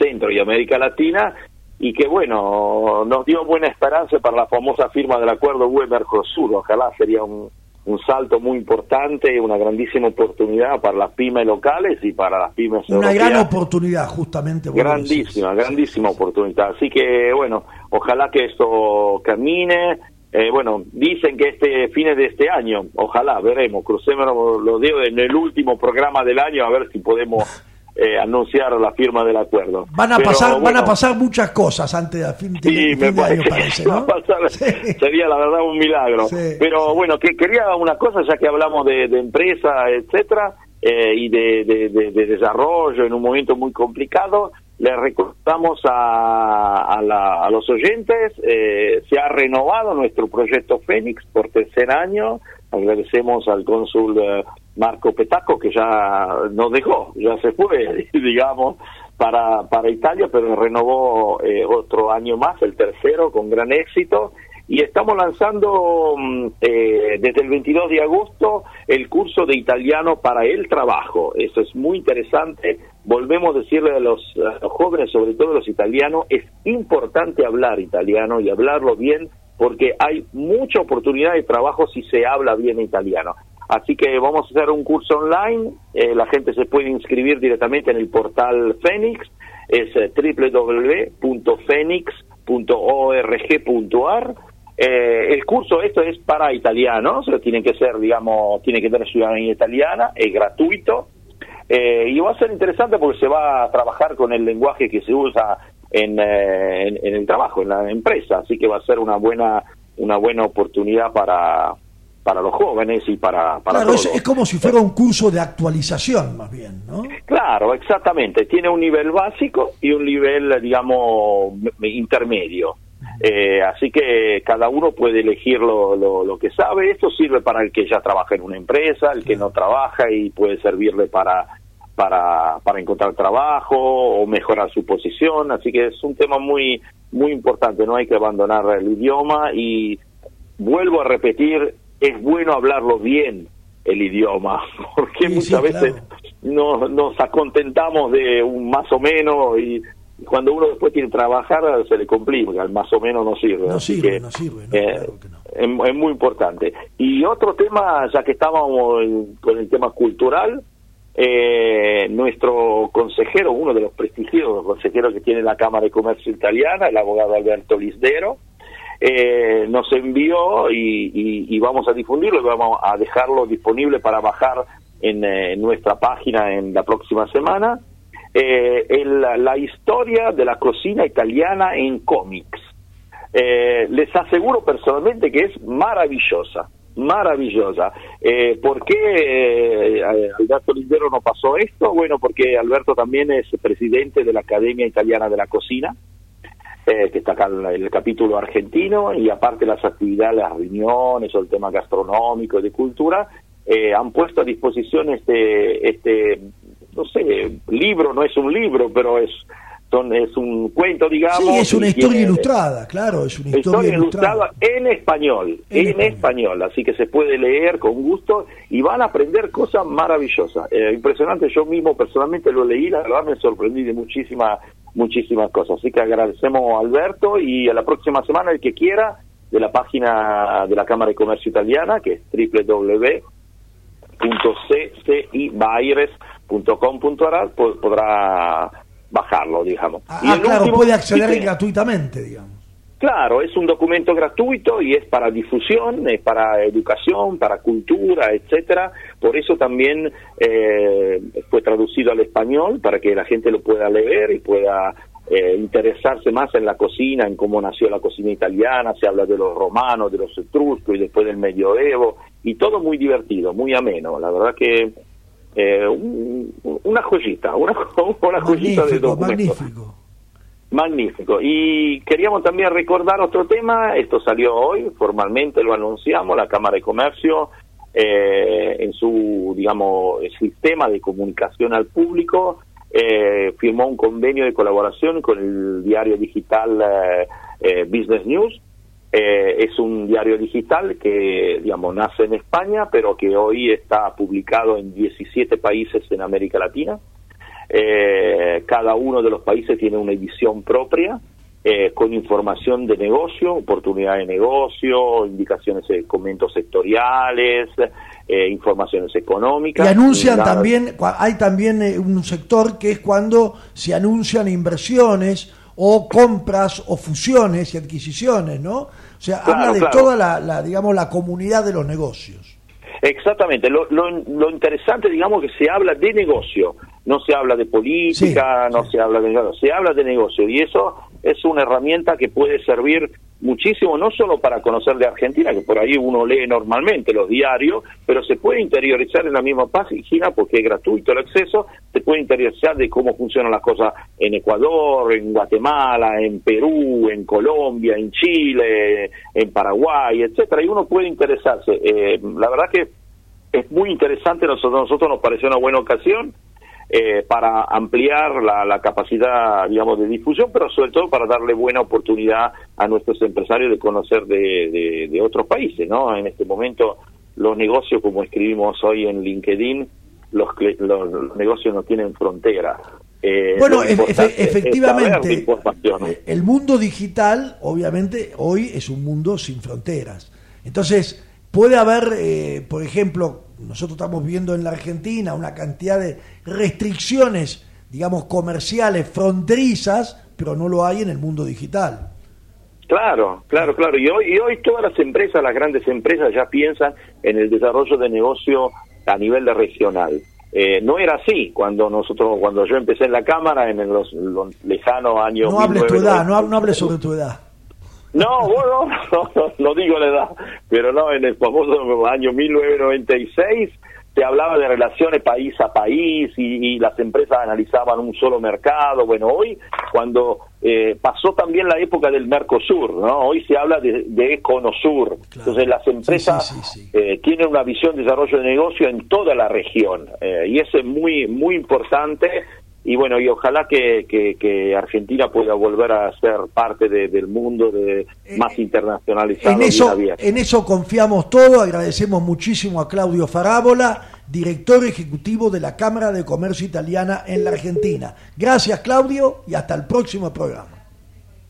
Centro y América Latina, y que bueno, nos dio buena esperanza para la famosa firma del acuerdo UE-Mercosur. Ojalá sería un, un salto muy importante, una grandísima oportunidad para las pymes locales y para las pymes Una europeas. gran oportunidad, justamente. Grandísima, grandísima oportunidad. Así que, bueno, ojalá que esto camine. Eh, bueno, dicen que este fines de este año, ojalá, veremos, crucemos los dedos en el último programa del año a ver si podemos eh, anunciar la firma del acuerdo. Van a Pero, pasar, van bueno, a pasar muchas cosas antes de fin, de- Sí, fin me de año, parece parece, que <laughs> va ¿no? a pasar, sería la verdad un milagro. Pero bueno, que quería una cosa, ya que hablamos de, de empresa, etcétera, eh, y de- de desarrollo en un momento muy complicado, le recordamos a, a la- a los oyentes, eh, se ha renovado nuestro proyecto Fénix por tercer año, agradecemos al cónsul eh, Marco Petaco que ya nos dejó, ya se fue, <laughs> digamos, para, para Italia, pero renovó eh, otro año más, el tercero, con gran éxito. Y estamos lanzando mm, eh, desde el 22 de agosto el curso de italiano para el trabajo. Eso es muy interesante. Volvemos a decirle a los, jóvenes, sobre todo los italianos, es importante hablar italiano y hablarlo bien porque hay mucha oportunidad de trabajo si se habla bien italiano. Así que vamos a hacer un curso online, eh, la gente se puede inscribir directamente en el portal Fénix, es eh, www.fénix.org.ar. Eh, el curso esto es para italianos, tiene que ser, digamos, tiene que tener ciudadanía italiana, es gratuito, eh, y va a ser interesante porque se va a trabajar con el lenguaje que se usa en, eh, en, en el trabajo, en la empresa, así que va a ser una buena, una buena oportunidad para, para los jóvenes y para, para Claro, es, todos. es como si fuera un curso de actualización, más bien, ¿no? Claro, exactamente. Tiene un nivel básico y un nivel, digamos, intermedio. Eh, así que cada uno puede elegir lo, lo, lo que sabe. Esto sirve para el que ya trabaja en una empresa, el que no trabaja y puede servirle para, para, para encontrar trabajo o mejorar su posición. Así que es un tema muy, muy importante. No hay que abandonar el idioma y vuelvo a repetir, es bueno hablarlo bien el idioma, <laughs> porque muchas veces nos, nos acontentamos de un más o menos y cuando uno después tiene que trabajar se le complica, más o menos no sirve. No sirve, que, no sirve. eh, es, es muy importante. Y otro tema, ya que estábamos en- con el tema cultural, eh, nuestro consejero, uno de los prestigiosos consejeros que tiene la Cámara de Comercio Italiana, el abogado Alberto Lisdero, eh, nos envió y, y- y vamos a difundirlo y vamos a dejarlo disponible para bajar en, eh, en nuestra página en la próxima semana. Eh, el- la historia de la cocina italiana en cómics. Eh, les aseguro personalmente que es maravillosa, maravillosa. Eh, ¿Por qué eh, Alberto Lindero no pasó esto? Bueno, porque Alberto también es presidente de la Academia Italiana de la Cocina, eh, que está acá en el capítulo argentino, y aparte las actividades, las reuniones o el tema gastronómico de cultura, eh, han puesto a disposición este, este, no sé, libro, no es un libro, pero es, son, es un cuento, digamos. Sí, es una historia tiene- ilustrada, claro, es una historia, Historia ilustrada. en español, en, español. así que se puede leer con gusto y van a aprender cosas maravillosas. Eh, impresionante, yo mismo personalmente lo leí, la verdad me sorprendí de muchísimas, muchísimas cosas. Así que agradecemos a Alberto y a la próxima semana el que quiera de la página de la Cámara de Comercio Italiana, que es www.ccibaires.com.ar, po- podrá bajarlo, digamos. Y Ah, el claro, último- puede acceder sí, gratuitamente, digamos. Claro, es un documento gratuito y es para difusión, es para educación, para cultura, etcétera. Por eso también eh, fue traducido al español para que la gente lo pueda leer y pueda eh, interesarse más en la cocina, en cómo nació la cocina italiana. Se habla de los romanos, de los etruscos y después del medioevo y todo muy divertido, muy ameno. La verdad que eh, un- una joyita, una, <laughs> una joyita de documento. magnífico. Magnífico. Y queríamos también recordar otro tema, esto salió hoy, formalmente lo anunciamos, la Cámara de Comercio eh, en su, digamos, sistema de comunicación al público eh, firmó un convenio de colaboración con el diario digital eh, eh, Business News. Eh, es un diario digital que, digamos, nace en España, pero que hoy está publicado en 17 países en América Latina. Eh, cada uno de los países tiene una edición propia eh, con información de negocio, oportunidad de negocio, indicaciones de comentos sectoriales, eh, informaciones Y económicas. anuncian nada- también, hay también eh, un sector que es cuando se anuncian inversiones o compras o fusiones y adquisiciones, ¿no? O sea, Claro, habla de claro. toda la, la, digamos, la comunidad de los negocios. Exactamente, lo, lo, lo interesante, digamos, que se habla de negocio, no se habla de política, no se habla de se habla de negocio y eso es una herramienta que puede servir muchísimo, no solo para conocer de Argentina, que por ahí uno lee normalmente los diarios, pero se puede interiorizar en la misma página porque es gratuito el acceso, se puede interiorizar de cómo funcionan las cosas en Ecuador, en Guatemala, en Perú, en Colombia, en Chile, en Paraguay, etcétera, y uno puede interesarse. Eh, la verdad que es muy interesante, nosotros, nosotros nos pareció una buena ocasión eh, para ampliar la, la capacidad, digamos, de difusión, pero sobre todo para darle buena oportunidad a nuestros empresarios de conocer de, de- de otros países, ¿no? En este momento los negocios, como escribimos hoy en LinkedIn, los, los, los negocios no tienen frontera. Eh, Bueno, efe- efectivamente. El mundo digital, obviamente, hoy es un mundo sin fronteras. Entonces, puede haber, eh, por ejemplo, nosotros estamos viendo en la Argentina una cantidad de restricciones, digamos, comerciales, fronterizas, pero no lo hay en el mundo digital. Claro, claro, claro. Y hoy, y hoy todas las empresas, las grandes empresas ya piensan en el desarrollo de negocio a nivel de regional. Eh, no era así cuando nosotros, cuando yo empecé en la cámara en los, lejanos años. No hables tu edad, no, no hables sobre tu edad. No, bueno, <laughs> no, no, digo la edad, pero no, en el famoso año 1996 se hablaba de relaciones país a país y, las empresas analizaban un solo mercado. Bueno, hoy cuando eh, pasó también la época del Mercosur, ¿no? Hoy se habla de, de Econosur. Entonces las empresas eh, tienen una visión de desarrollo de negocio en toda la región eh, y eso es muy muy importante y bueno, y ojalá que, que, Argentina pueda volver a ser parte del mundo de más internacionalizado. En eso, en eso confiamos todo, agradecemos muchísimo a Claudio Farábola, director ejecutivo de la Cámara de Comercio Italiana en la Argentina. Gracias Claudio y hasta el próximo programa.